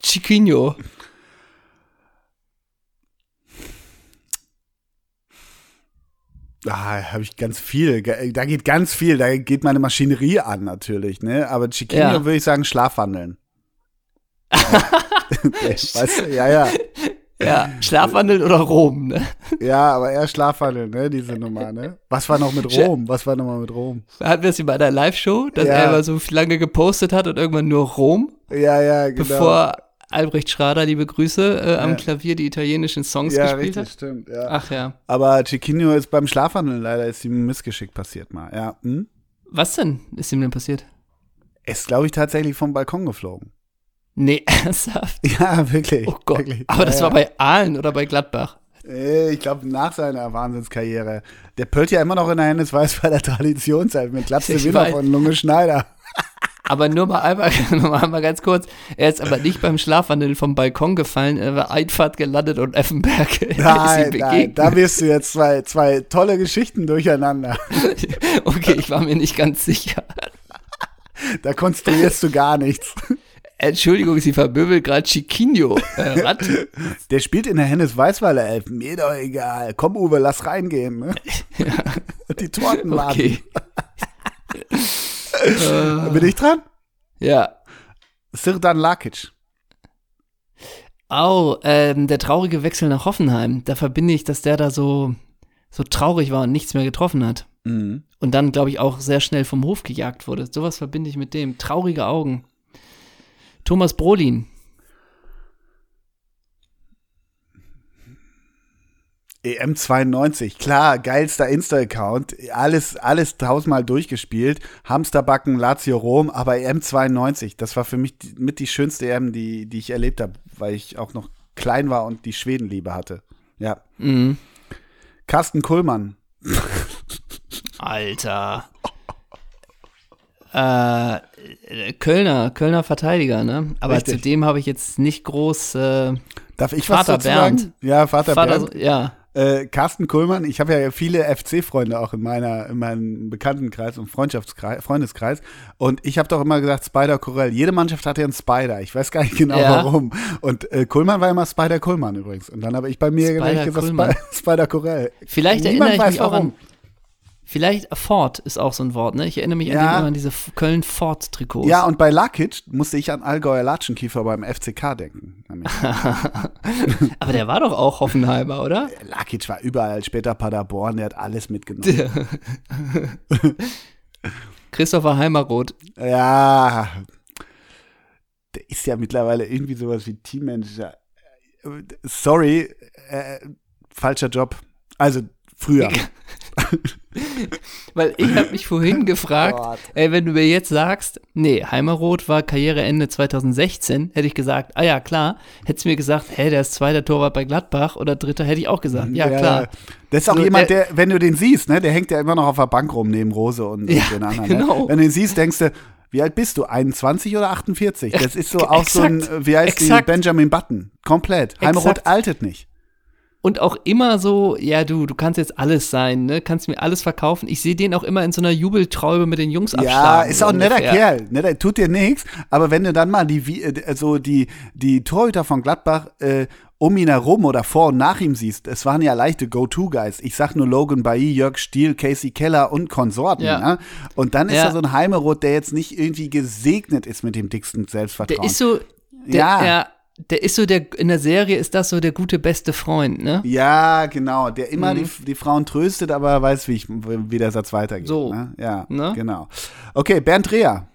Chiquinho. Ah, habe ich ganz viel. Da geht ganz viel. Da geht meine Maschinerie an natürlich, ne? Aber Chiquinho Ja. würde ich sagen, Schlafwandeln. weißt du, ja, ja. Ja, Schlafwandeln oder Rom, ne? Ja, aber eher Schlafwandeln, ne, diese Nummer, ne? Was war noch mit Rom? Was war noch mal mit Rom? Hatten wir das bei einer Live-Show, dass Ja. er immer so lange gepostet hat und irgendwann nur Rom, Ja, ja, genau. bevor Albrecht Schrader, liebe Grüße, äh, am Ja. Klavier die italienischen Songs ja, gespielt richtig, hat. stimmt, ja. Ach ja. Aber Chiquinho ist beim Schlafwandeln leider ist ihm ein Missgeschick passiert mal. Ja, hm? Was denn ist ihm denn passiert? Ist, glaube ich, tatsächlich vom Balkon geflogen. Nee, ernsthaft. Ja, wirklich. Oh Gott. Wirklich. Aber das ja, war bei Aalen oder bei Gladbach. Äh, Ich glaube, nach seiner Wahnsinnskarriere. Der pölt ja immer noch in der Hennes Weiß bei der Traditionszeit mit Glatze Winner von Lunge Schneider. Aber nur mal einmal, nur mal ganz kurz. Er ist aber nicht beim Schlafwandeln vom Balkon gefallen, er war Einfahrt gelandet und Effenberg Nein, nein, da wirst du jetzt zwei, zwei tolle Geschichten durcheinander. okay, ich war mir nicht ganz sicher. Da konstruierst du gar nichts. Entschuldigung, Sie verböbelt gerade Chiquinho. Äh. Der spielt in der Hennes Weißweiler Elf. Mir doch egal. Komm, Uwe, lass reingehen. Ne? Die Torten warten. Okay. Bin ich dran? Ja. Sirdan Lakic. Au, ähm, der traurige Wechsel nach Hoffenheim. Da verbinde ich, dass der da so, so traurig war und nichts mehr getroffen hat. Mhm. Und dann, glaube ich, auch sehr schnell vom Hof gejagt wurde. Sowas verbinde ich mit dem. Traurige Augen. Thomas Brolin. EM92, E klar, geilster Insta-Account, alles, alles tausendmal durchgespielt, Hamsterbacken, Lazio Rom, aber EM92, das war für mich die, mit die schönste EM, die, die ich erlebt habe, weil ich auch noch klein war und die Schwedenliebe hatte. Ja. Mhm. Carsten Kullmann, Alter. Äh, Kölner, Kölner Verteidiger, ne? Aber Richtig. zu dem habe ich jetzt nicht groß äh, darf ich was Vater dazu Bernd. sagen? Ja, Vater, Vater, Bernd. ja. Äh, Carsten Kuhlmann, ich habe ja viele FC-Freunde auch in meiner in meinem Bekanntenkreis und Freundschaftskreis, Freundeskreis und ich habe doch immer gesagt Spider Corell. Jede Mannschaft hatte einen Spider. Ich weiß gar nicht genau Ja. warum. Und äh, Kuhlmann war immer Spider Kuhlmann übrigens. Und dann habe ich bei mir Spider gleich gesagt. Spi Spider Corell. Vielleicht Niemand erinnere ich mich auch warum. an. Vielleicht Ford ist auch so ein Wort, ne? Ich erinnere mich an, Ja. an diese Köln-Ford-Trikots. Ja, und bei Lakic musste ich an Allgäuer Latschenkiefer beim FCK denken. Aber der war doch auch Hoffenheimer, oder? Lakic war überall, später Paderborn, der hat alles mitgenommen. Christopher Heimeroth. Ja, der ist ja mittlerweile irgendwie sowas wie Teammanager. Äh, Sorry, äh, falscher Job. Also früher. Weil ich habe mich vorhin gefragt, Gott. ey, wenn du mir jetzt sagst, nee, Heimeroth war Karriereende 2016, hätte ich gesagt, ah ja, klar. Hättest du mir gesagt, hey, der ist zweiter Torwart bei Gladbach oder dritter, hätte ich auch gesagt, ja, klar. Das ist auch So, jemand, der- der, wenn du den siehst, ne, der hängt ja immer noch auf der Bank rum neben Rose und, Ja, den anderen. genau. Ne? Wenn du den siehst, denkst du, wie alt bist du? 21 oder 48? Das ist so auch so ein, Exakt. wie heißt die, Exakt. Benjamin Button. Komplett. Heimeroth Exakt. altet nicht. Und auch immer so, ja, du, du kannst jetzt alles sein, ne? Kannst mir alles verkaufen. Ich sehe den auch immer in so einer Jubeltraube mit den Jungs Ja, abschlagen. ist so auch ein netter. Kerl. Netter, tut dir nichts. Aber wenn du dann mal die, äh, also die, die Torhüter von Gladbach äh, um ihn herum oder vor und nach ihm siehst, es waren ja leichte Go-To-Guys. Ich sag nur Logan Bailly, Jörg Stiel, Casey Keller und Konsorten. Ja. Ne? Und dann ist Ja. da so ein Heimeroth, der jetzt nicht irgendwie gesegnet ist mit dem dicksten Der Selbstvertrauen. ist so, der, Ja. ja, der ist so der, in der Serie ist das so der gute beste Freund, ne? Ja, genau. Der immer Mhm. die, die Frauen tröstet, aber weiß, wie, ich, wie der Satz weitergeht. So. Ne? Ja, Ne? genau. Okay, Bernd Dreher.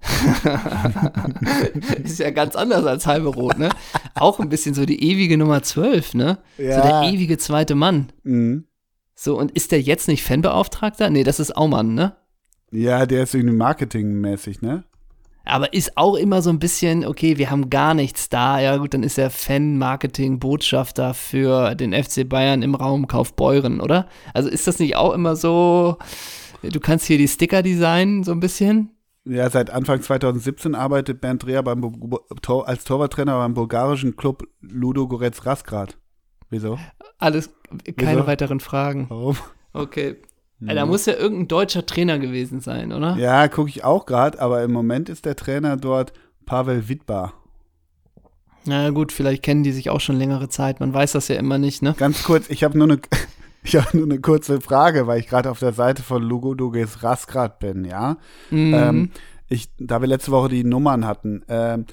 ist ja ganz anders als halbe Rot, ne? Auch ein bisschen so die ewige Nummer 12, ne? So Ja. der ewige zweite Mann. Mhm. So, und ist der jetzt nicht Fanbeauftragter? Nee, das ist Aumann, ne? Ja, der ist irgendwie marketingmäßig, ne? Aber ist auch immer so ein bisschen, okay, wir haben gar nichts da. Ja, gut, dann ist er Fan-Marketing-Botschafter für den FC Bayern im Raum Kaufbeuren, oder? Also ist das nicht auch immer so, du kannst hier die Sticker designen, so ein bisschen? Ja, seit Anfang 2017 arbeitet Bernd Dreher Tor, als Torwarttrainer beim bulgarischen Club Ludo Goretz Rasgrad. Wieso? Alles, keine Wieso? weiteren Fragen. Warum? Okay. Da muss ja irgendein deutscher Trainer gewesen sein, oder? Ja, gucke ich auch gerade, aber im Moment ist der Trainer dort Pavel Wittbar. Na gut, vielleicht kennen die sich auch schon längere Zeit. Man weiß das ja immer nicht, ne? Ganz kurz, ich habe nur eine ich habe nur eine kurze Frage, weil ich gerade auf der Seite von Lugo Goretz Rasgrad bin, ja? Mhm. Ähm, ich, da wir letzte Woche die Nummern hatten, ähm,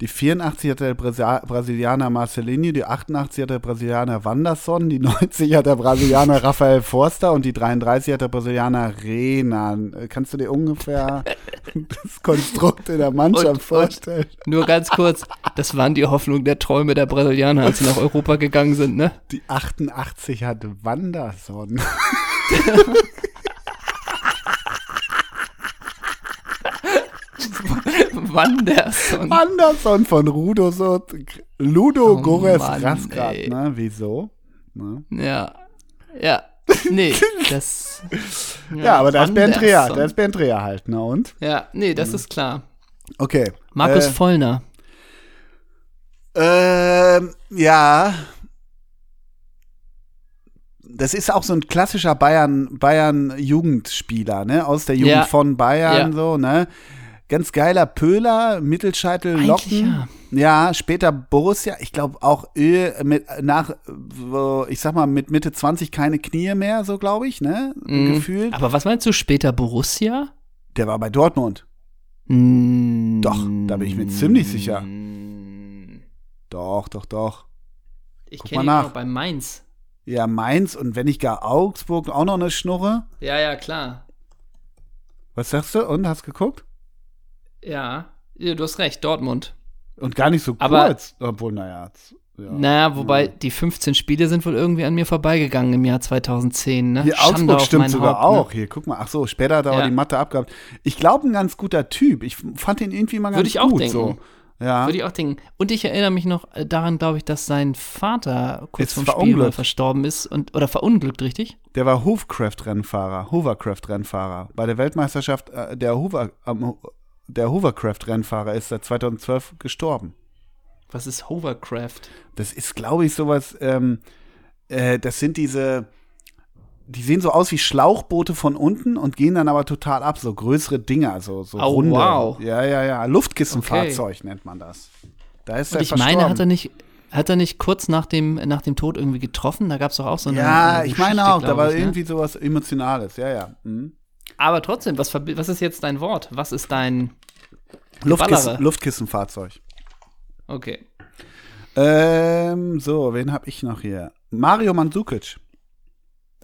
die 84 hat der Brasilianer Marcelinho, die 88 hat der Brasilianer Wanderson, die 90 hat der Brasilianer Rafael Forster und die 33 hat der Brasilianer Renan. Kannst du dir ungefähr das Konstrukt in der Mannschaft Und- und- vorstellen? Nur ganz kurz, das waren die Hoffnung der Träume der Brasilianer, als sie nach Europa gegangen sind, ne? Die 88 hat Wanderson. Wanderson. Wanderson von Rudo so, Ludo Oh Gores Mann, ey. ne? Wieso? Ne? Ja. Ja. Nee, das. Ja, aber da ist da ist halt, ne? Und? Ja, nee, das ist klar. Okay. Markus äh, Vollner. Ähm, ja. Das ist auch so ein klassischer Bayern, Bayern-Jugendspieler, ne? Aus der Jugend Ja. von Bayern, Ja. so, ne? Ganz geiler Pöhler, Mittelscheitel, Locken. Ja. später Borussia. Ich glaube auch Ö mit nach, ich sag mal, mit Mitte 20 keine Knie mehr, so glaube ich, ne? Mhm. Gefühlt. Aber was meinst du später Borussia? Der war bei Dortmund. Mm, Doch, da bin ich mir ziemlich sicher. Doch, doch, doch. Ich kenne ihn nach. noch bei Mainz. Ja, Mainz und wenn nicht gar Augsburg auch noch eine Schnurre. Ja, ja, klar. Was sagst du? Und hast geguckt? Ja, ja du hast recht, Dortmund. Und gar nicht so Aber- kurz. Obwohl, naja. Ja. Naja, wobei die 15 Spiele sind wohl irgendwie an mir vorbeigegangen im Jahr 2010, ne? Hier Schande Augsburg stimmt sogar Haupt, ne? auch. Hier, guck mal. Ach so, später hat er auch Ja. die Mathe abgehabt. Ich glaube, ein ganz guter Typ. Ich fand ihn irgendwie mal ganz Würde ich auch gut. denken. So. Ja. Würde ich auch denken. Und ich erinnere mich noch äh, daran, glaube ich, dass sein Vater kurz vorm Spiel verstorben ist und oder verunglückt, richtig? Der war Hovercraft-Rennfahrer. Hovercraft-Rennfahrer. Bei der Weltmeisterschaft äh, der Hover, ähm, der Hovercraft-Rennfahrer ist seit 2012 gestorben. Was ist Hovercraft? Das ist, glaube ich, sowas, ähm, äh, das sind diese, die sehen so aus wie Schlauchboote von unten und gehen dann aber total ab, so größere Dinger, so, so Oh, runde. wow. Ja, ja, ja, Luftkissenfahrzeug nennt man das. Da ist Und er ich meine, hat er verstorben. nicht hat er nicht kurz nach dem, nach dem Tod irgendwie getroffen? Da gab es doch auch so eine. Ja, eine ich meine auch, da war ich, ne? irgendwie sowas Emotionales, ja, ja. Mhm. Aber trotzdem, was, was ist jetzt dein Wort? Was ist dein. Luftkissen. Luftkissenfahrzeug. Okay. Ähm, so, wen hab ich noch hier? Mario Mandzukic.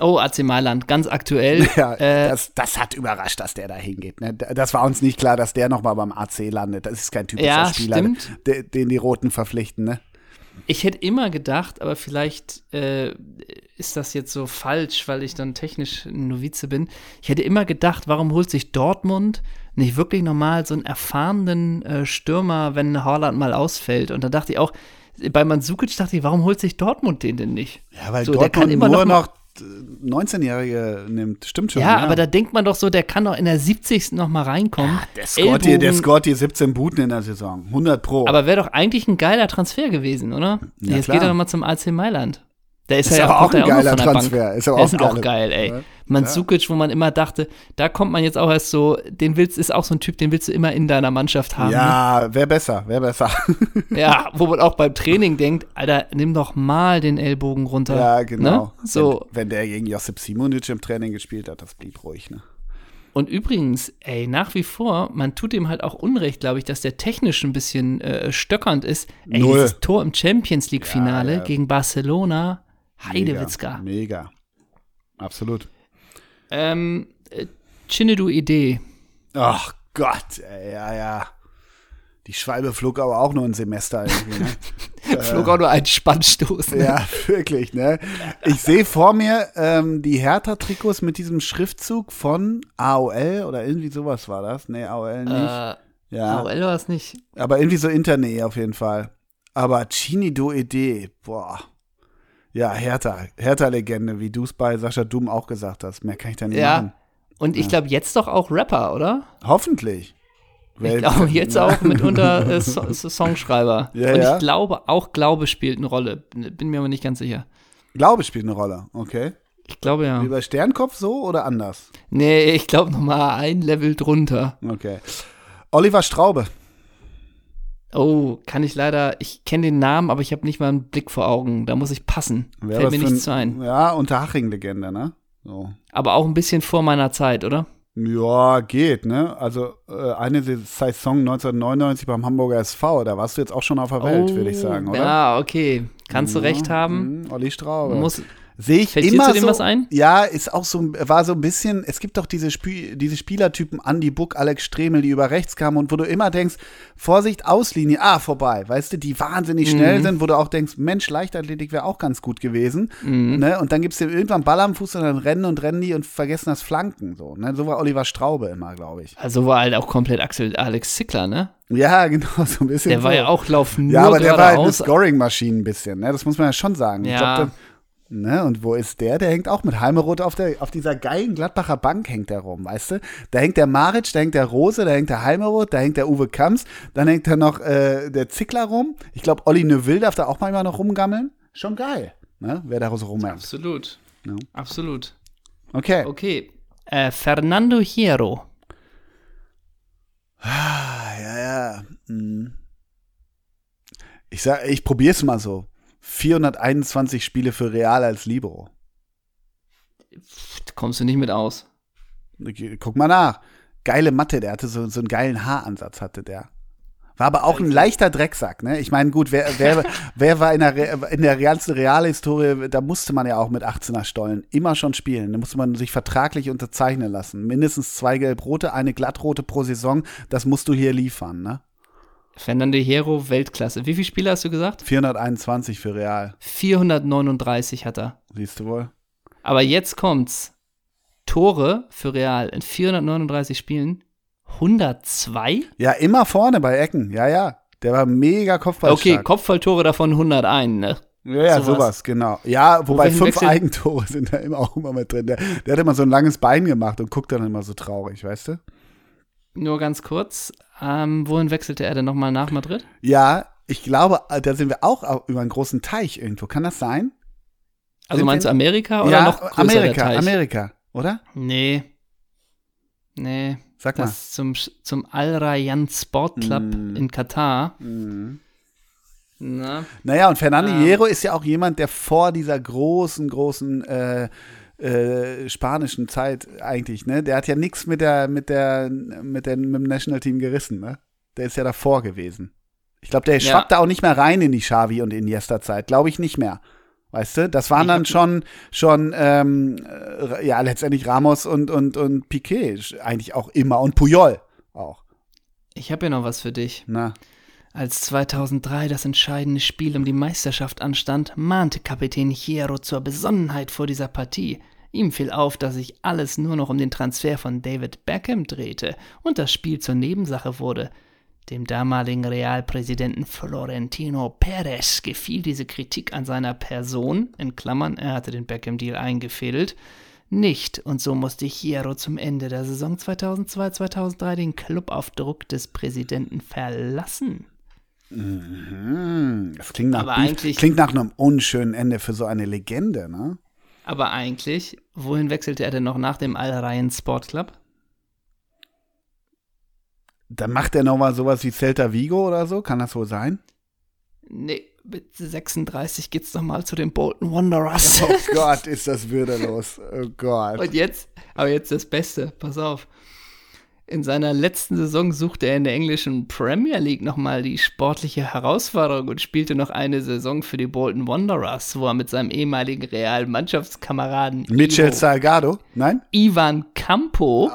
Oh, AC Mailand, ganz aktuell. Ja, äh, das, das hat überrascht, dass der da hingeht. Ne? Das war uns nicht klar, dass der nochmal beim AC landet. Das ist kein typischer Ja, Spieler, stimmt. de- den die Roten verpflichten. Ne? Ich hätte immer gedacht, aber vielleicht äh, ist das jetzt so falsch, weil ich dann technisch ein Novize bin. Ich hätte immer gedacht, warum holt sich Dortmund nicht wirklich normal so einen erfahrenen äh, Stürmer, wenn Haaland mal ausfällt? Und da dachte ich auch, bei Mandzukic dachte ich, warum holt sich Dortmund den denn nicht? Ja, weil So, der kann Dortmund immer nur noch noch, 19-Jährige nimmt. Stimmt schon. Ja, aber da denkt man doch so, der kann doch in der 70. noch mal reinkommen. der scoret, hier, der scoret hier 17 Buten in der Saison. 100 Pro. Aber wäre doch eigentlich ein geiler Transfer gewesen, oder? Ja, Jetzt klar. geht er doch mal zum AC Mailand. Der ist, Ist ja auch ein geiler Bank. Transfer. Ist aber Der auch ist auch geil, ey. Ja. Mandzukic, wo man immer dachte, da kommt man jetzt auch erst so, den willst, ist auch so ein Typ, den willst du immer in deiner Mannschaft haben. ja, wer besser, wer besser. Ne? ja wo man auch beim Training denkt, Alter, nimm doch mal den Ellbogen runter. ja, genau. Ne? So, Wenn, wenn der gegen Josip Simonic im Training gespielt hat, das blieb ruhig. Ne? Und übrigens, ey, nach wie vor, man tut ihm halt auch Unrecht, glaube ich, dass der technisch ein bisschen äh, stöckernd ist. Ey, Null. dieses Tor im Champions League-Finale Ja, ja. gegen Barcelona, Heidewitzka. Mega, mega. Absolut. Ähm, äh, Chinedu Idee. Ach Gott, ey, ja, ja. Die Schwalbe flog aber auch nur ein Semester irgendwie, ne? Flog auch nur ein Spannstoß. Ne? Ja, wirklich, ne? Ich sehe vor mir ähm, die Hertha-Trikots mit diesem Schriftzug von AOL oder irgendwie sowas war das. Nee, AOL nicht. Äh, ja, AOL war es nicht. aber irgendwie so Internet auf jeden Fall. Aber Chini Do Idee, boah. Ja, Hertha, Hertha-Legende, wie du es bei Sascha Doom auch gesagt hast. Mehr kann ich da nicht Ja. machen. Und ich glaube, jetzt doch auch Rapper, oder? Hoffentlich. Ich glaube, jetzt auch mitunter äh, so so Songschreiber. Ja, Und ja. ich glaube, auch Glaube spielt eine Rolle. Bin mir aber nicht ganz sicher. Glaube spielt eine Rolle, okay. Ich glaube ja. Wie bei Sternkopf so oder anders? Nee, ich glaube nochmal ein Level drunter. Okay. Oliver Straube. Oh, kann ich leider, ich kenne den Namen, aber ich habe nicht mal einen Blick vor Augen. Da muss ich passen. Wer Fällt mir nichts zu ein. Ja, Unterhaching-Legende, ne? So. Aber auch ein bisschen vor meiner Zeit, oder? Ja, geht, ne? Also äh, eine Saison 1999 beim Hamburger SV, da warst du jetzt auch schon auf der Welt, würde ich sagen, oder? Oh, Ja, okay. Kannst du recht haben. Mhm, Olli Straube. Muss, Sehe ich Fällt dir immer zu dem so, was ein? Ja, ist auch so, war so ein bisschen, es gibt doch diese, Spie diese Spielertypen, Andy Buck, Alex Stremel, die über rechts kamen und wo du immer denkst, Vorsicht, Auslinie, ah, vorbei, weißt du, die wahnsinnig schnell Mhm. sind, wo du auch denkst, Mensch, Leichtathletik wäre auch ganz gut gewesen, Mhm. ne? und dann gibt's dir irgendwann Ball am Fuß und dann rennen und rennen die und vergessen das Flanken, so, ne? so war Oliver Straube immer, glaube ich. also war halt auch komplett Axel Alex Zickler, ne? Ja, genau, so ein bisschen Der war so. ja auch Lauf nur Ja, aber der war halt eine. Scoring-Maschine ein bisschen, ne? Das muss man ja schon sagen. Ich Ja. glaub, der, ne? Und wo ist der? Der hängt auch mit Heimeroth auf, der, auf dieser geilen Gladbacher Bank hängt der rum, weißt du? Da hängt der Maric, da hängt der Rose, da hängt der Heimeroth, da hängt der Uwe Kamps, dann hängt da noch äh, der Zickler rum. Ich glaube, Olli Neuville darf da auch manchmal noch rumgammeln. Schon geil, ne? Wer da so rumhängt. Absolut. Ja. Absolut. Okay. Okay. Äh, Fernando Hierro. Ah, ja, ja. Hm. Ich sag, ich probier's mal so. 421 Spiele für Real als Libero. Da kommst du nicht mit aus. Guck mal nach. Geile Matte, der hatte so, so einen geilen Haaransatz, hatte der. War aber auch ein leichter Drecksack, ne? Ich meine, gut, wer, wer, wer war in der, Re- in der ganzen Realhistorie, da musste man ja auch mit 18er Stollen immer schon spielen. Da musste man sich vertraglich unterzeichnen lassen. Mindestens zwei gelb-rote, eine glattrote pro Saison, das musst du hier liefern, ne? Fernando Hierro, Weltklasse. Wie viele Spiele hast du gesagt? 421 für Real, 439 hat er. siehst du wohl? Aber jetzt kommt's. Tore für Real in 439 Spielen. 102? Ja, immer vorne bei Ecken, ja, ja. Der war mega Kopfballstark. Okay, Kopfballtore davon 101, ne? Ja, ja, Sowas. sowas, genau. Ja, wobei Wohin fünf Eigentore sind da immer auch immer mit drin. Der, der hat immer so ein langes Bein gemacht und guckt dann immer so traurig, weißt du? Nur ganz kurz. Ähm, wohin wechselte er denn nochmal nach Madrid? Ja, ich glaube, äh, da sind wir auch au- über einen großen Teich irgendwo. Kann das sein? Also Sind meinst du Amerika oder ja, noch größer Amerika, Teich? Amerika, oder? Nee. Nee. Sag mal. Das zum, zum Al Rayyan Sport Club Mm. in Katar. Mhm. Na, Naja, und Fernando Ähm. Hierro ist ja auch jemand, der vor dieser großen, großen äh, äh, spanischen Zeit eigentlich, ne? Der hat ja nichts mit der, mit der, mit der, mit dem National Team gerissen, ne? Der ist ja davor gewesen. Ich glaube, der Ja. schwappt da auch nicht mehr rein in die Xavi und Iniesta-Zeit. Glaube ich nicht mehr. Weißt du? Das waren dann schon, schon, ähm, äh, ja, letztendlich Ramos und, und, und Piquet eigentlich auch immer und Puyol auch. ich habe ja noch was für dich. Na, Als 2003 das entscheidende Spiel um die Meisterschaft anstand, mahnte Kapitän Hierro zur Besonnenheit vor dieser Partie. Ihm fiel auf, dass sich alles nur noch um den Transfer von David Beckham drehte und das Spiel zur Nebensache wurde. Dem damaligen Realpräsidenten Florentino Perez gefiel diese Kritik an seiner Person, in Klammern, er hatte den Beckham-Deal eingefädelt, nicht und so musste Hierro zum Ende der Saison 2002-2003 den Club auf Druck des Präsidenten verlassen. hm, das klingt nach, Beef- klingt nach einem unschönen Ende für so eine Legende, ne? Aber eigentlich, wohin wechselte er denn noch nach dem Al Rayyan Sport Club? Dann macht er noch mal sowas wie Celta Vigo oder so, kann das wohl sein? Nee, mit 36 geht's noch mal zu den Bolton Wanderers. Oh Gott, ist das würdelos. Oh Gott. Und jetzt, aber jetzt das Beste, pass auf. In seiner letzten Saison suchte er in der englischen Premier League nochmal die sportliche Herausforderung und spielte noch eine Saison für die Bolton Wanderers, wo er mit seinem ehemaligen Real-Mannschaftskameraden Mitchell Ivo- Salgado? Nein? Ivan Campo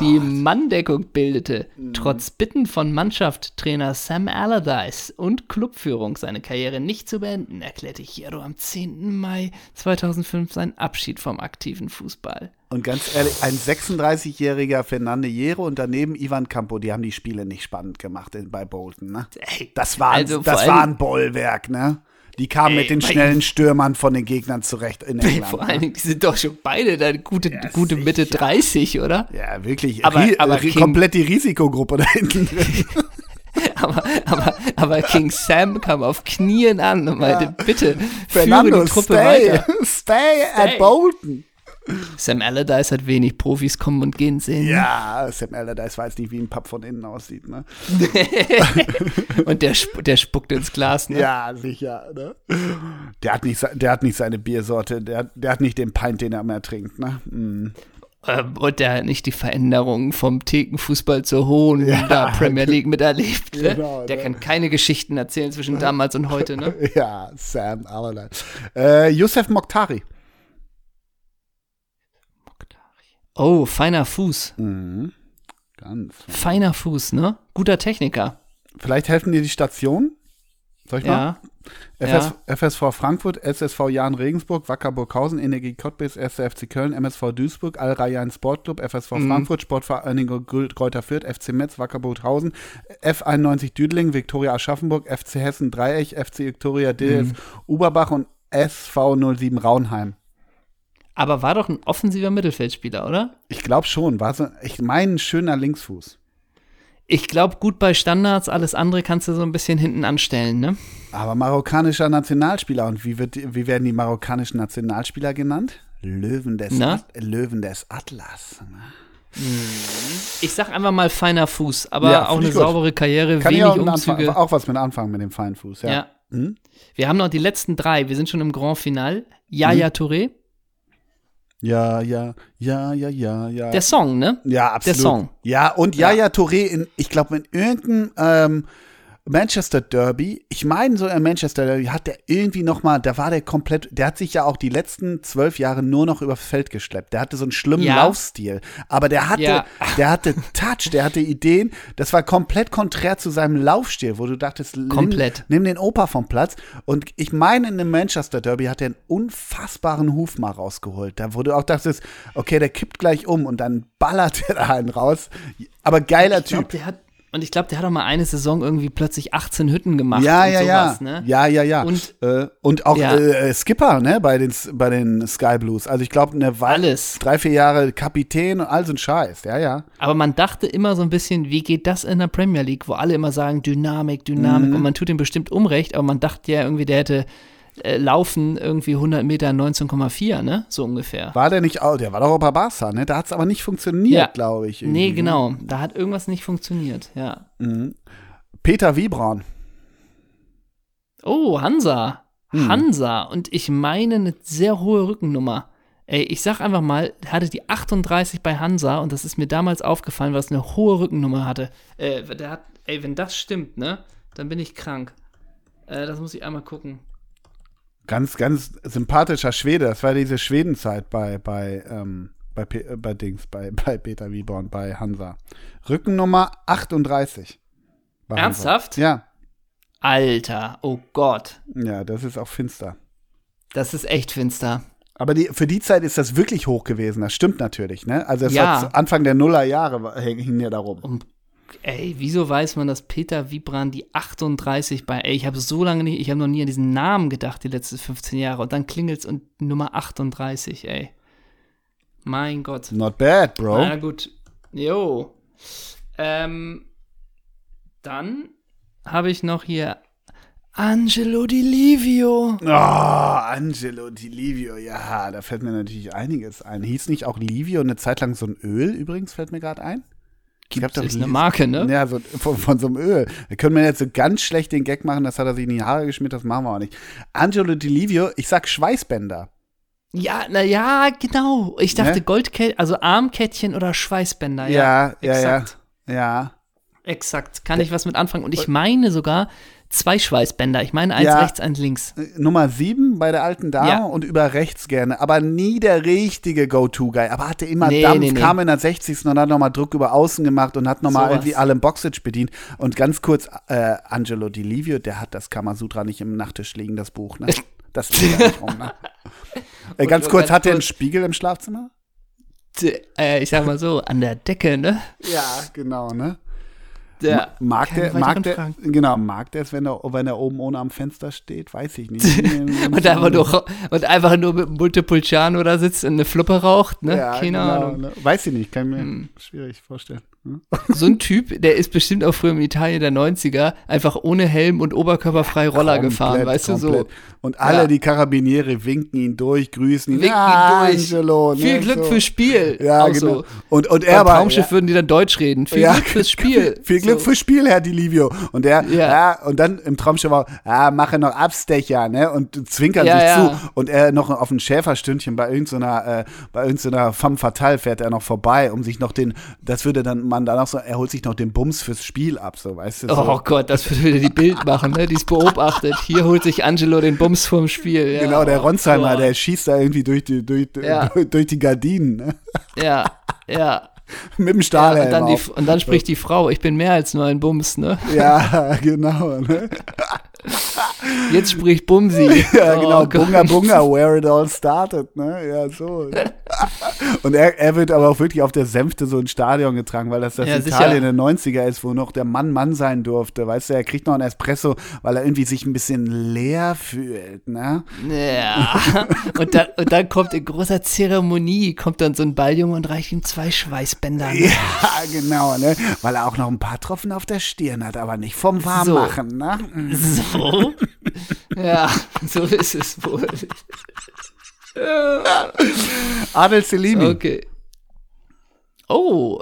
die Manndeckung bildete. Trotz Bitten von Mannschaftstrainer Sam Allardyce und Clubführung seine Karriere nicht zu beenden, erklärte Hierro am 10. Mai 2005 seinen Abschied vom aktiven Fußball. Und ganz ehrlich, ein 36-jähriger Fernande Hierro und daneben Ivan Campo, die haben die Spiele nicht spannend gemacht in, bei Bolton, ne? Das war, also das war ein Bollwerk, ne? Die kamen Ey, mit den schnellen Stürmern von den Gegnern zurecht in England. Vor ne? allen Dingen, die sind doch schon beide da gute, gute Mitte 30, oder? Ja, wirklich. Aber- Ri- aber King- komplett die Risikogruppe da hinten drin. Aber, aber, aber King Sam kam auf Knien an und meinte, bitte, führe Fernando, die Truppe stay, weiter. stay at Stay. Bolton. Sam Allardyce hat wenig Profis kommen und gehen sehen. Ja, Sam Allardyce weiß nicht, wie ein Papp von innen aussieht, ne? Und der, sp der spuckt ins Glas, ne? Ja, sicher, ne? Der hat nicht, der hat nicht seine Biersorte, der, der hat nicht den Pint, den er mehr trinkt, ne? Mm. Und der hat nicht die Veränderungen vom Thekenfußball zur hohen da Premier League miterlebt. Ne? Genau, der ne? kann keine Geschichten erzählen zwischen damals und heute, ne? Ja, Sam Allardyce. Äh, Youssef Mokhtari. Oh, feiner Fuß. Mhm. Ganz. Feiner Fuß, ne? Guter Techniker. Vielleicht helfen dir die Stationen? Soll ich mal? Ja. FS, FSV Frankfurt, SSV Jahn Regensburg, Wacker Burghausen, Energie Cottbus, 1. FC Köln, MSV Duisburg, Al Rayyan Sportclub, FSV Mhm. Frankfurt, Sportvereinigung Kräuter Fürth, FC Metz, Wacker Burghausen, F91 Düdeling, Viktoria Aschaffenburg, FC Hessen Dreieck, FC Viktoria DF Mhm. Uberbach und SV 07 Raunheim. Aber war doch ein offensiver Mittelfeldspieler, oder? Ich glaube schon, war so, ich meine, ein schöner Linksfuß. Ich glaube, gut bei Standards, alles andere kannst du so ein bisschen hinten anstellen, ne? Aber marokkanischer Nationalspieler. Und wie, wird, wie werden die marokkanischen Nationalspieler genannt? Löwen des? At Löwen des Atlas. Ich sag einfach mal feiner Fuß, aber Ja, auch eine gut. saubere Karriere, Kann ich wenig auch, einen Anfang, Umzüge. auch was mit anfangen mit dem Feinfuß, ja. Ja. Hm? Wir haben noch die letzten drei. Wir sind schon im Grand Final. Yaya Mhm. Touré. Ja, ja, ja, ja, ja, ja. Der Song, ne? ja, absolut. Song. Ja, und Ja. Yaya Touré, in, ich glaube, in irgendeinem ähm, Manchester Derby, ich meine so in Manchester Derby, hat der irgendwie noch mal, da war der komplett, der hat sich ja auch die letzten zwölf Jahre nur noch übers Feld geschleppt. Der hatte so einen schlimmen Ja. Laufstil, aber der hatte, Ja. der hatte Touch, der hatte Ideen. Das war komplett konträr zu seinem Laufstil, wo du dachtest, nimm- Komplett. Nimm den Opa vom Platz. Und ich meine, in dem Manchester Derby hat er einen unfassbaren Huf mal rausgeholt. Da wo du auch dachtest, okay, der kippt gleich um und dann ballert er da einen raus. Aber geiler Ich glaub, Typ. der hat, und ich glaube, der hat auch mal eine Saison irgendwie plötzlich 18 Hütten gemacht. Ja, ja, sowas, ja. Ne? Ja, ja, ja. Und- äh, und auch Ja. äh, Skipper, ne, bei den, bei den Sky Blues. Also ich glaube, eine Weile, Alles. drei, vier Jahre Kapitän und all so ein Scheiß. Ja, ja. Aber man dachte immer so ein bisschen, wie geht das in der Premier League, wo alle immer sagen, Dynamik, Dynamik. Mhm. Und man tut ihm bestimmt Unrecht, aber man dachte ja irgendwie, der hätte äh, laufen irgendwie 100 Meter 19,4, ne? So ungefähr. War der nicht auch, der war doch auch bei Barca, ne? Da hat es aber nicht funktioniert, Ja. glaube ich. Nee, irgendwie, ne? genau. Da hat irgendwas nicht funktioniert, ja. Peter Wiebraun. Oh, Hansa. Hm. Hansa. Und ich meine eine sehr hohe Rückennummer. Ey, ich sag einfach mal, hatte die 38 bei Hansa und das ist mir damals aufgefallen, weil es eine hohe Rückennummer hatte. Äh, der hat, ey, wenn das stimmt, ne, dann bin ich krank. Äh, das muss ich einmal gucken. Ganz, ganz sympathischer Schwede. Das war diese Schwedenzeit bei, bei, ähm, bei, Pe äh, bei Dings, bei, bei Peter Wieborn, bei Hansa. Rückennummer 38. bei Hansa. Ernsthaft? Ja. Alter, oh Gott. Ja, das ist auch finster. Das ist echt finster. Aber die, für die Zeit ist das wirklich hoch gewesen. Das stimmt natürlich, ne? Also es Ja. war Anfang der Nullerjahre hing hing ja darum. Um, ey, wieso weiß man, dass Peter Wiebran die 38 bei, ey, ich habe so lange nicht, ich habe noch nie an diesen Namen gedacht, die letzten 15 Jahre. Und dann klingelt's und Nummer 38, ey. Mein Gott. Not bad, bro. Na gut. Jo. Ähm, dann habe ich noch hier Angelo Di Livio. Oh, Angelo Di Livio, ja, da fällt mir natürlich einiges ein. Hieß nicht auch Livio eine Zeit lang so ein Öl übrigens, fällt mir gerade ein? Gibt es eine Marke, ne? Ja, so von, von, so einem Öl. Da können wir jetzt so ganz schlecht den Gag machen, das hat er sich in die Haare geschmiert, das machen wir auch nicht. Angelo Di Livio, ich sag Schweißbänder. Ja, na ja, genau. Ich dachte ne? Goldkettchen, also Armkettchen oder Schweißbänder. Ja, ja, Exakt. ja. Ja. ja. Exakt. Kann ich was mit anfangen? Und ich meine sogar, zwei Schweißbänder. Ich meine eins ja, rechts, eins links. Äh, Nummer sieben bei der alten Dame ja. und über rechts gerne. Aber nie der richtige Go-To-Guy. Aber hatte immer nee, Dampf, nee, nee. kam in der 60. und hat nochmal Druck über außen gemacht und hat nochmal so irgendwie alle Boxage bedient. Und ganz kurz, äh, Angelo Di Livio, der hat das Kamasutra nicht im Nachttisch liegen, das Buch. Ne? Das liegt da nicht rum. Ne? äh, ganz kurz, hat der einen Spiegel im Schlafzimmer? Äh, ich sag mal so, an der Decke, ne? Ja, genau, ne? Der mag der, mag der, genau, mag der es, wenn er, wenn er oben ohne am Fenster steht? Weiß ich nicht. und, einfach nur, und einfach nur mit Multipulciano da sitzt und eine Fluppe raucht, ne? Ja, Keine genau, Ahnung. Ne? Weiß ich nicht, kann mir hm. schwierig vorstellen. So ein Typ, der ist bestimmt auch früher in Italien der 90er einfach ohne Helm und oberkörperfrei Roller komplett, gefahren, weißt du so. Und alle ja. die Karabiniere winken ihn durch, grüßen ihn. Winken ah, ihn durch. Angelo, ne? Viel Glück so. fürs Spiel. Ja, genau. So. Und, und er war. Traumschiff ja. würden die dann Deutsch reden. Viel ja, Glück fürs Spiel. Viel Glück so. fürs Spiel, Herr Di Livio. Und er, ja. und dann im Traumschiff war, ja, mache noch Abstecher, ne? Und zwinkern sich zu. Und er noch auf ein Schäferstündchen bei irgendeiner, äh, bei irgendeiner femme fatale fährt er noch vorbei, um sich noch den, das würde dann man danach so, er holt sich noch den Bums fürs Spiel ab, so, weißt du. So. Oh Gott, das würde wieder die Bild machen, ne? Die ist beobachtet. Hier holt sich Angelo den Bums vom Spiel. Ja. Genau, der Ronsheimer, der schießt da irgendwie durch die, durch, ja. durch die Gardinen, ne? Ja, ja. Mit dem Stahl. Ja, und, dann die, und dann spricht die Frau, ich bin mehr als nur ein Bums, ne? Ja, genau. Ne? Jetzt spricht Bumsi. ja, genau. Oh, Bunga Bunga, where it all started, ne? Ja, so. Ne? Und er, er wird aber auch wirklich auf der Sänfte so ins Stadion getragen, weil das das ja, Italien der 90er ist, wo noch der Mann Mann sein durfte. Weißt du, er kriegt noch einen Espresso, weil er irgendwie sich ein bisschen leer fühlt, ne? Ja. und, dann, und dann kommt in großer Zeremonie, kommt dann so ein Balljunge und reicht ihm zwei Schweißbänder. Ne? Ja, genau, ne? Weil er auch noch ein paar Tropfen auf der Stirn hat, aber nicht vom Warmmachen, so. ne? So. Ja, so ist es wohl. Adel Selimi. Okay. Oh,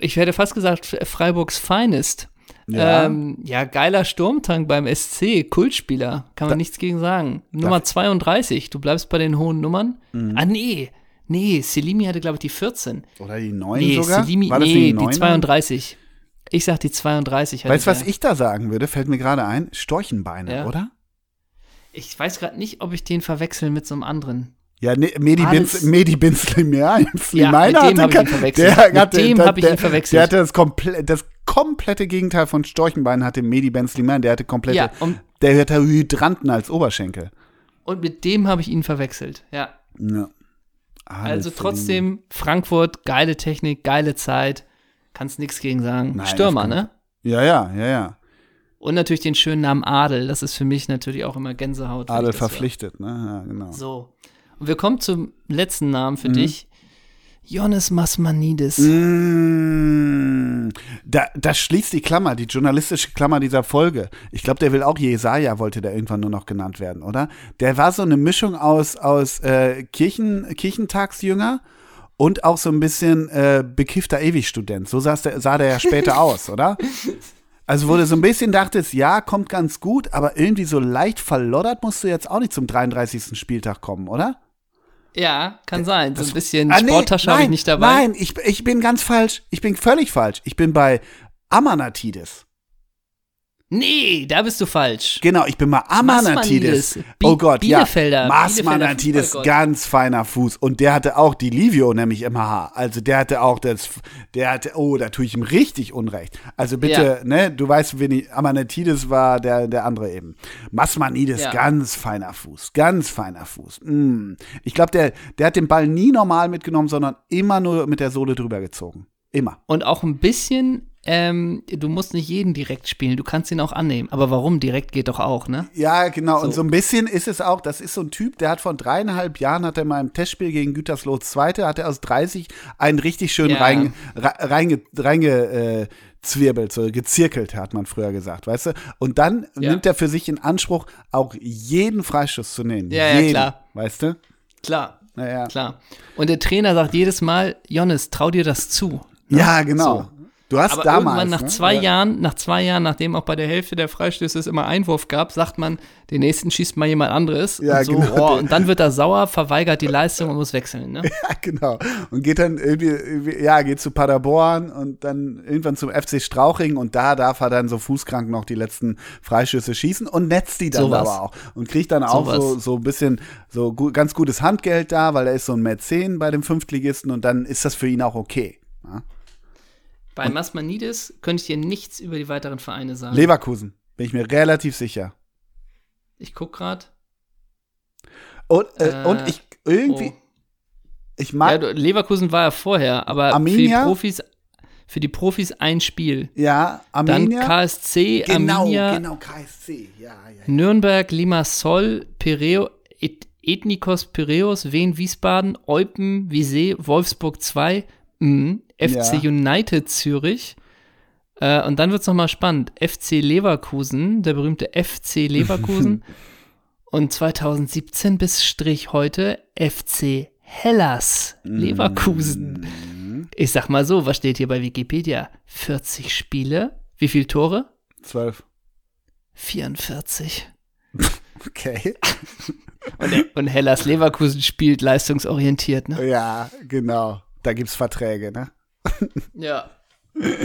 ich hätte fast gesagt, Freiburgs Finest. Ja. Ähm, ja, geiler Sturmtank beim SC, Kultspieler, kann man da, nichts gegen sagen. Nummer 32, du bleibst bei den hohen Nummern. Mhm. Ah, nee, nee, Selimi hatte, glaube ich, die 14. Oder die 9 nee, sogar? Selimi, War das nee, die, die 32. Ich sag die 32. Weißt du, was ich da sagen würde? Fällt mir gerade ein. Storchenbeine, ja. oder? Ich weiß gerade nicht, ob ich den verwechsel mit so einem anderen. Ja, ne, Medi, Binz, Medi Binsley, ja, ja, mit dem habe ich ihn verwechselt. Der, mit dem habe ich ihn verwechselt. Der hatte das, komple das komplette Gegenteil von Storchenbein, hatte Medi Bensleyman, der hatte komplette, ja, der hatte Hydranten als Oberschenkel. Und mit dem habe ich ihn verwechselt, ja. ja. also trotzdem, Frankfurt, geile Technik, geile Zeit, kannst nichts gegen sagen. Nein, Stürmer, ne? Ja, ja, ja, ja. Und natürlich den schönen Namen Adel. Das ist für mich natürlich auch immer Gänsehaut. Adel verpflichtet, ne? Ja, genau. So. Und wir kommen zum letzten Namen für mhm. dich. Jonas Masmanidis. Mm, da, das schließt die Klammer, die journalistische Klammer dieser Folge. Ich glaube, der will auch Jesaja, wollte der irgendwann nur noch genannt werden, oder? Der war so eine Mischung aus, aus äh, Kirchen, Kirchentagsjünger und auch so ein bisschen äh, bekiffter Ewigstudent. So der, sah der ja später aus, oder? Also wo du so ein bisschen dachtest, ja, kommt ganz gut, aber irgendwie so leicht verloddert musst du jetzt auch nicht zum 33. Spieltag kommen, oder? Ja, kann sein. So ein bisschen ah, nee, Sporttasche habe ich nicht dabei. Nein, ich, ich bin ganz falsch. Ich bin völlig falsch. Ich bin bei Amanatidis. Nee, da bist du falsch. Genau, ich bin mal Amanatidis. Oh Gott, Bielefelder. ja. Masmanatidis, ganz feiner Fuß. Und der hatte auch die Livio nämlich im Haar. Also der hatte auch das, der hatte, oh, da tue ich ihm richtig Unrecht. Also bitte, ja. ne, du weißt, wen ich, Amanatidis war der, der andere eben. Masmanidis, ja. ganz feiner Fuß, ganz feiner Fuß. Mm. Ich glaube, der, der hat den Ball nie normal mitgenommen, sondern immer nur mit der Sohle drüber gezogen. Immer. Und auch ein bisschen ähm, du musst nicht jeden direkt spielen, du kannst ihn auch annehmen. Aber warum? Direkt geht doch auch, ne? Ja, genau. So. Und so ein bisschen ist es auch, das ist so ein Typ, der hat vor dreieinhalb Jahren, hat er mal im Testspiel gegen Gütersloh Zweite, hat er aus 30 einen richtig schön ja. rein, reinge, reinge äh, so gezirkelt, hat man früher gesagt, weißt du? Und dann ja. nimmt er für sich in Anspruch, auch jeden Freischuss zu nehmen. Ja, jeden, ja, klar. Weißt du? Klar. Ja, ja. Klar. Und der Trainer sagt jedes Mal, Jonas, trau dir das zu. Ne? Ja, genau. So. Du hast Aber damals. irgendwann nach ne? zwei ja. Jahren, nach zwei Jahren, nachdem auch bei der Hälfte der Freistöße es immer Einwurf gab, sagt man, den nächsten schießt mal jemand anderes. Ja, und, so, genau, oh, und dann wird er sauer, verweigert die Leistung und muss wechseln. Ne? Ja, genau. Und geht dann irgendwie, ja, geht zu Paderborn und dann irgendwann zum FC Strauching und da darf er dann so fußkrank noch die letzten Freistöße schießen und netzt die dann Sowas. aber auch. Und kriegt dann auch Sowas. so, so ein bisschen, so gu ganz gutes Handgeld da, weil er ist so ein Mäzen bei dem Fünftligisten und dann ist das für ihn auch okay. Ja? Bei Masmanidis könnte ich dir nichts über die weiteren Vereine sagen. Leverkusen, bin ich mir relativ sicher. ich guck gerade. Und, äh, Äh, und ich irgendwie, Oh. ich mag, Ja, Leverkusen war ja vorher, aber Arminia? für die Profis, für die Profis ein Spiel. ja, Dann Arminia. KSC, genau, Arminia, genau, KSC, ja, ja. ja. Nürnberg, Limassol, Pireo, Et Ethnikos Piräus, Wien, Wiesbaden, Eupen, Visé, Wolfsburg 2, mhm, FC Ja. United Zürich. Äh, und dann wird es nochmal spannend. FC Leverkusen, der berühmte FC Leverkusen. und 2017 bis Strich heute FC Hellas Leverkusen. Mhm. Ich sag mal so, was steht hier bei Wikipedia? 40 Spiele. Wie viele Tore? Zwölf. 44. Okay. Und, und Hellas Leverkusen spielt leistungsorientiert, ne? Ja, genau. Da gibt's Verträge, ne? Ja.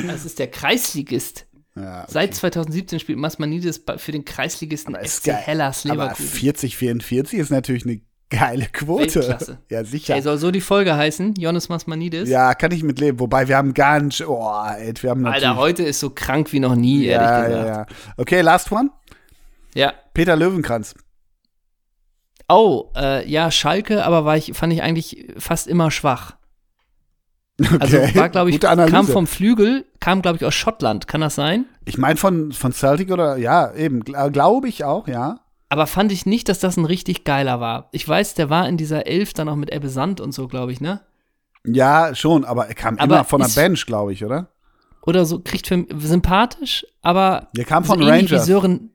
Das ist der Kreisligist. Ja, Seit 2017 spielt Masmanidis bei- für den Kreisligisten Aber ist FC. Hellas Aber Leverkusen. 40, 44 ist natürlich eine geile Quote. Weltklasse. Ja, sicher. Ey, soll so die Folge heißen? Jonas Masmanidis? ja, kann ich mitleben. Wobei wir haben ganz, oh, ey, wir haben. Alter, heute ist so krank wie noch nie, ja, ehrlich ja, gesagt. ja. Okay, last one. Ja. Peter Löwenkranz. Oh, äh, ja, Schalke, aber war ich, fand ich eigentlich fast immer schwach. Also Okay, war, glaube ich, kam vom Flügel, kam, glaube ich, aus Schottland. Kann das sein? Ich meine von, von Celtic oder, ja, eben, gl glaube ich auch, ja. Aber fand ich nicht, dass das ein richtig geiler war. Ich weiß, der war in dieser Elf dann auch mit Ebbe Sand und so, glaube ich, ne? Ja, schon, aber er kam Aber immer von der Bench, glaube ich, oder? Oder so, kriegt für sympathisch, aber Der kam von so ähnlich wie Rangers. Sören,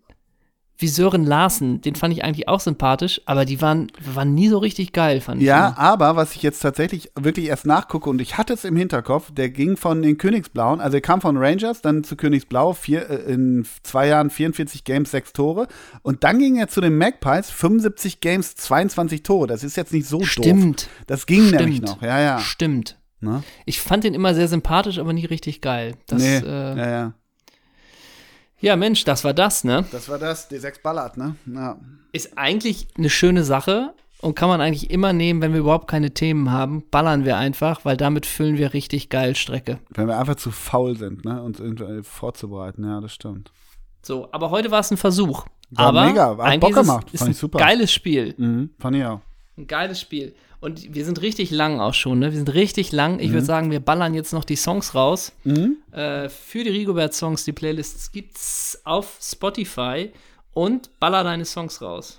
wie Sören Larsen, den fand ich eigentlich auch sympathisch, aber die waren, waren nie so richtig geil, fand ich. Ja, aber was ich jetzt tatsächlich wirklich erst nachgucke und ich hatte es im Hinterkopf, der ging von den Königsblauen, also er kam von Rangers, dann zu Königsblau, vier, äh, in zwei Jahren 44 Games, sechs Tore und dann ging er zu den Magpies, 75 Games, 22 Tore. Das ist jetzt nicht so doof. Stimmt. Das ging Stimmt. nämlich noch, ja, ja. Stimmt. Ne? Ich fand den immer sehr sympathisch, aber nie richtig geil. Das, nee, äh, ja, ja. Ja, Mensch, das war das, ne? Das war das, D6 Ballard, ne? Ja. Ist eigentlich eine schöne Sache und kann man eigentlich immer nehmen, wenn wir überhaupt keine Themen haben, ballern wir einfach, weil damit füllen wir richtig geil Strecke. Wenn wir einfach zu faul sind, ne, uns irgendwie vorzubereiten, ja, das stimmt. So, aber heute war es ein Versuch. War aber mega, hat Bock gemacht, ist fand ich super. geiles Spiel. Mhm, fand ich auch. Ein geiles Spiel. Und wir sind richtig lang auch schon, ne? Wir sind richtig lang. Ich würde sagen, wir ballern jetzt noch die Songs raus. Äh, für die Rigobert-Songs, die Playlists gibt's auf Spotify und baller deine Songs raus.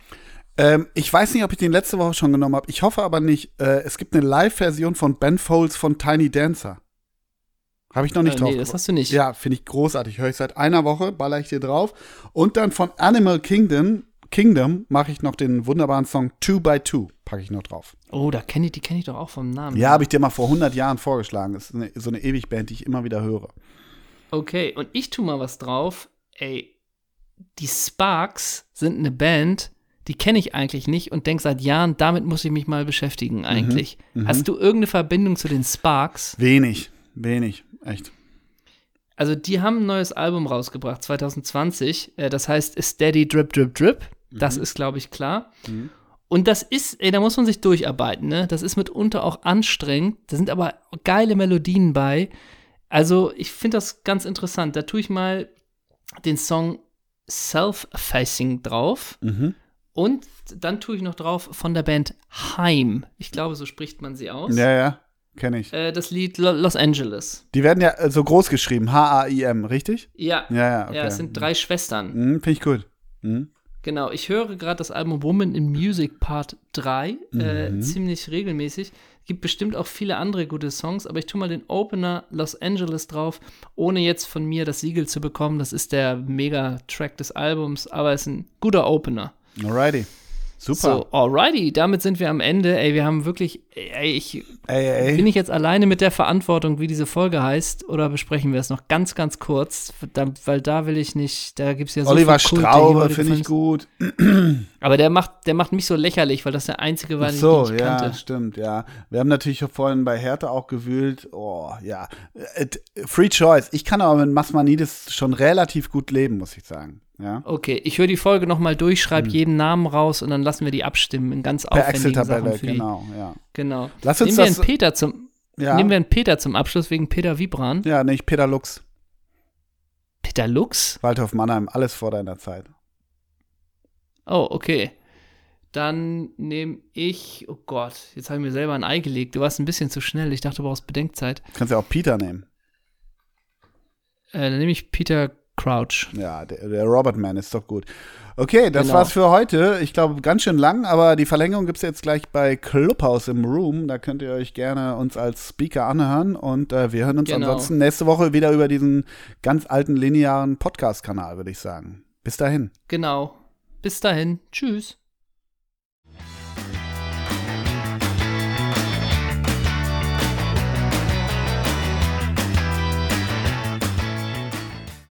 Ähm, ich weiß nicht, ob ich den letzte Woche schon genommen habe. Ich hoffe aber nicht. Äh, es gibt eine Live-Version von Ben Folds von Tiny Dancer. Habe ich noch nicht Äh, drauf. nee, das hast du nicht. Ja, finde ich großartig. Höre ich seit einer Woche, baller ich dir drauf. Und dann von Animal Kingdom, Kingdom mache ich noch den wunderbaren Song Two by Two. Packe ich noch drauf. Oh, da kenne ich, die kenne ich doch auch vom Namen. Ja, habe ich dir mal vor 100 Jahren vorgeschlagen. Das ist eine, so eine Ewigband, die ich immer wieder höre. Okay, und ich tu mal was drauf. Ey, die Sparks sind eine Band, die kenne ich eigentlich nicht und denke seit Jahren, damit muss ich mich mal beschäftigen eigentlich. Hast du irgendeine Verbindung zu den Sparks? Wenig, wenig, echt. Also die haben ein neues Album rausgebracht, 2020. Äh, das heißt Steady Drip Drip Drip. Das ist, glaube ich, klar. Und das ist, ey, da muss man sich durcharbeiten, ne? Das ist mitunter auch anstrengend. Da sind aber geile Melodien bei. Also, ich finde das ganz interessant. Da tue ich mal den Song Self-Facing drauf. Mhm. Und dann tue ich noch drauf von der Band Heim. Ich glaube, so spricht man sie aus. Ja, ja, kenne ich. Äh, das Lied Lo Los Angeles. Die werden ja äh, so groß geschrieben, H-A-I-M, richtig? Ja. Ja, ja, okay. Ja, es sind drei Schwestern. Mhm, Finde ich gut. Mhm. Genau, ich höre gerade das Album Woman in Music Part 3 äh, Mhm. ziemlich regelmäßig. Gibt bestimmt auch viele andere gute Songs, aber ich tue mal den Opener Los Angeles drauf, ohne jetzt von mir das Siegel zu bekommen. Das ist der Mega-Track des Albums, aber es ist ein guter Opener. Alrighty. Super. So, alrighty, damit sind wir am Ende. Ey, wir haben wirklich, ey, ich, ey, ey. bin ich jetzt alleine mit der Verantwortung, wie diese Folge heißt, oder besprechen wir es noch ganz, ganz kurz? Weil da will ich nicht, da gibt es ja so Oliver viel Straube finde ich gut. Aber der macht, der macht mich so lächerlich, weil das der einzige war, den so, ich nicht ja, kannte. stimmt, ja. Wir haben natürlich vorhin bei Hertha auch gewühlt. Oh, ja. Äh, Free Choice. Ich kann aber mit Masmanidis schon relativ gut leben, muss ich sagen. Ja. Okay, ich höre die Folge nochmal durch, schreibe jeden Namen raus und dann lassen wir die abstimmen in ganz Hm. Per aufwendigen Sachen Excel-Tabelle, für die. genau, ja. Genau. Lass uns nehmen wir das- einen Peter zum, Ja, nehmen wir einen Peter zum Abschluss wegen Peter Vibran. ja nicht Peter Lux, Peter Lux? Waldhof Mannheim, alles vor deiner Zeit. Oh, okay. Dann nehme ich, oh Gott, jetzt habe ich mir selber ein Ei gelegt. Du warst ein bisschen zu schnell. Ich dachte, du brauchst Bedenkzeit. Kannst ja auch Peter nehmen. Äh, dann nehme ich Peter Crouch. Ja, der, der Robert Man ist doch gut. Okay, das Genau. war's für heute. Ich glaube, ganz schön lang, aber die Verlängerung gibt's jetzt gleich bei Clubhouse im Room. Da könnt ihr euch gerne uns als Speaker anhören und äh, wir hören uns Genau. ansonsten nächste Woche wieder über diesen ganz alten linearen Podcast-Kanal, würde ich sagen. Bis dahin. Genau. Bis dahin. Tschüss.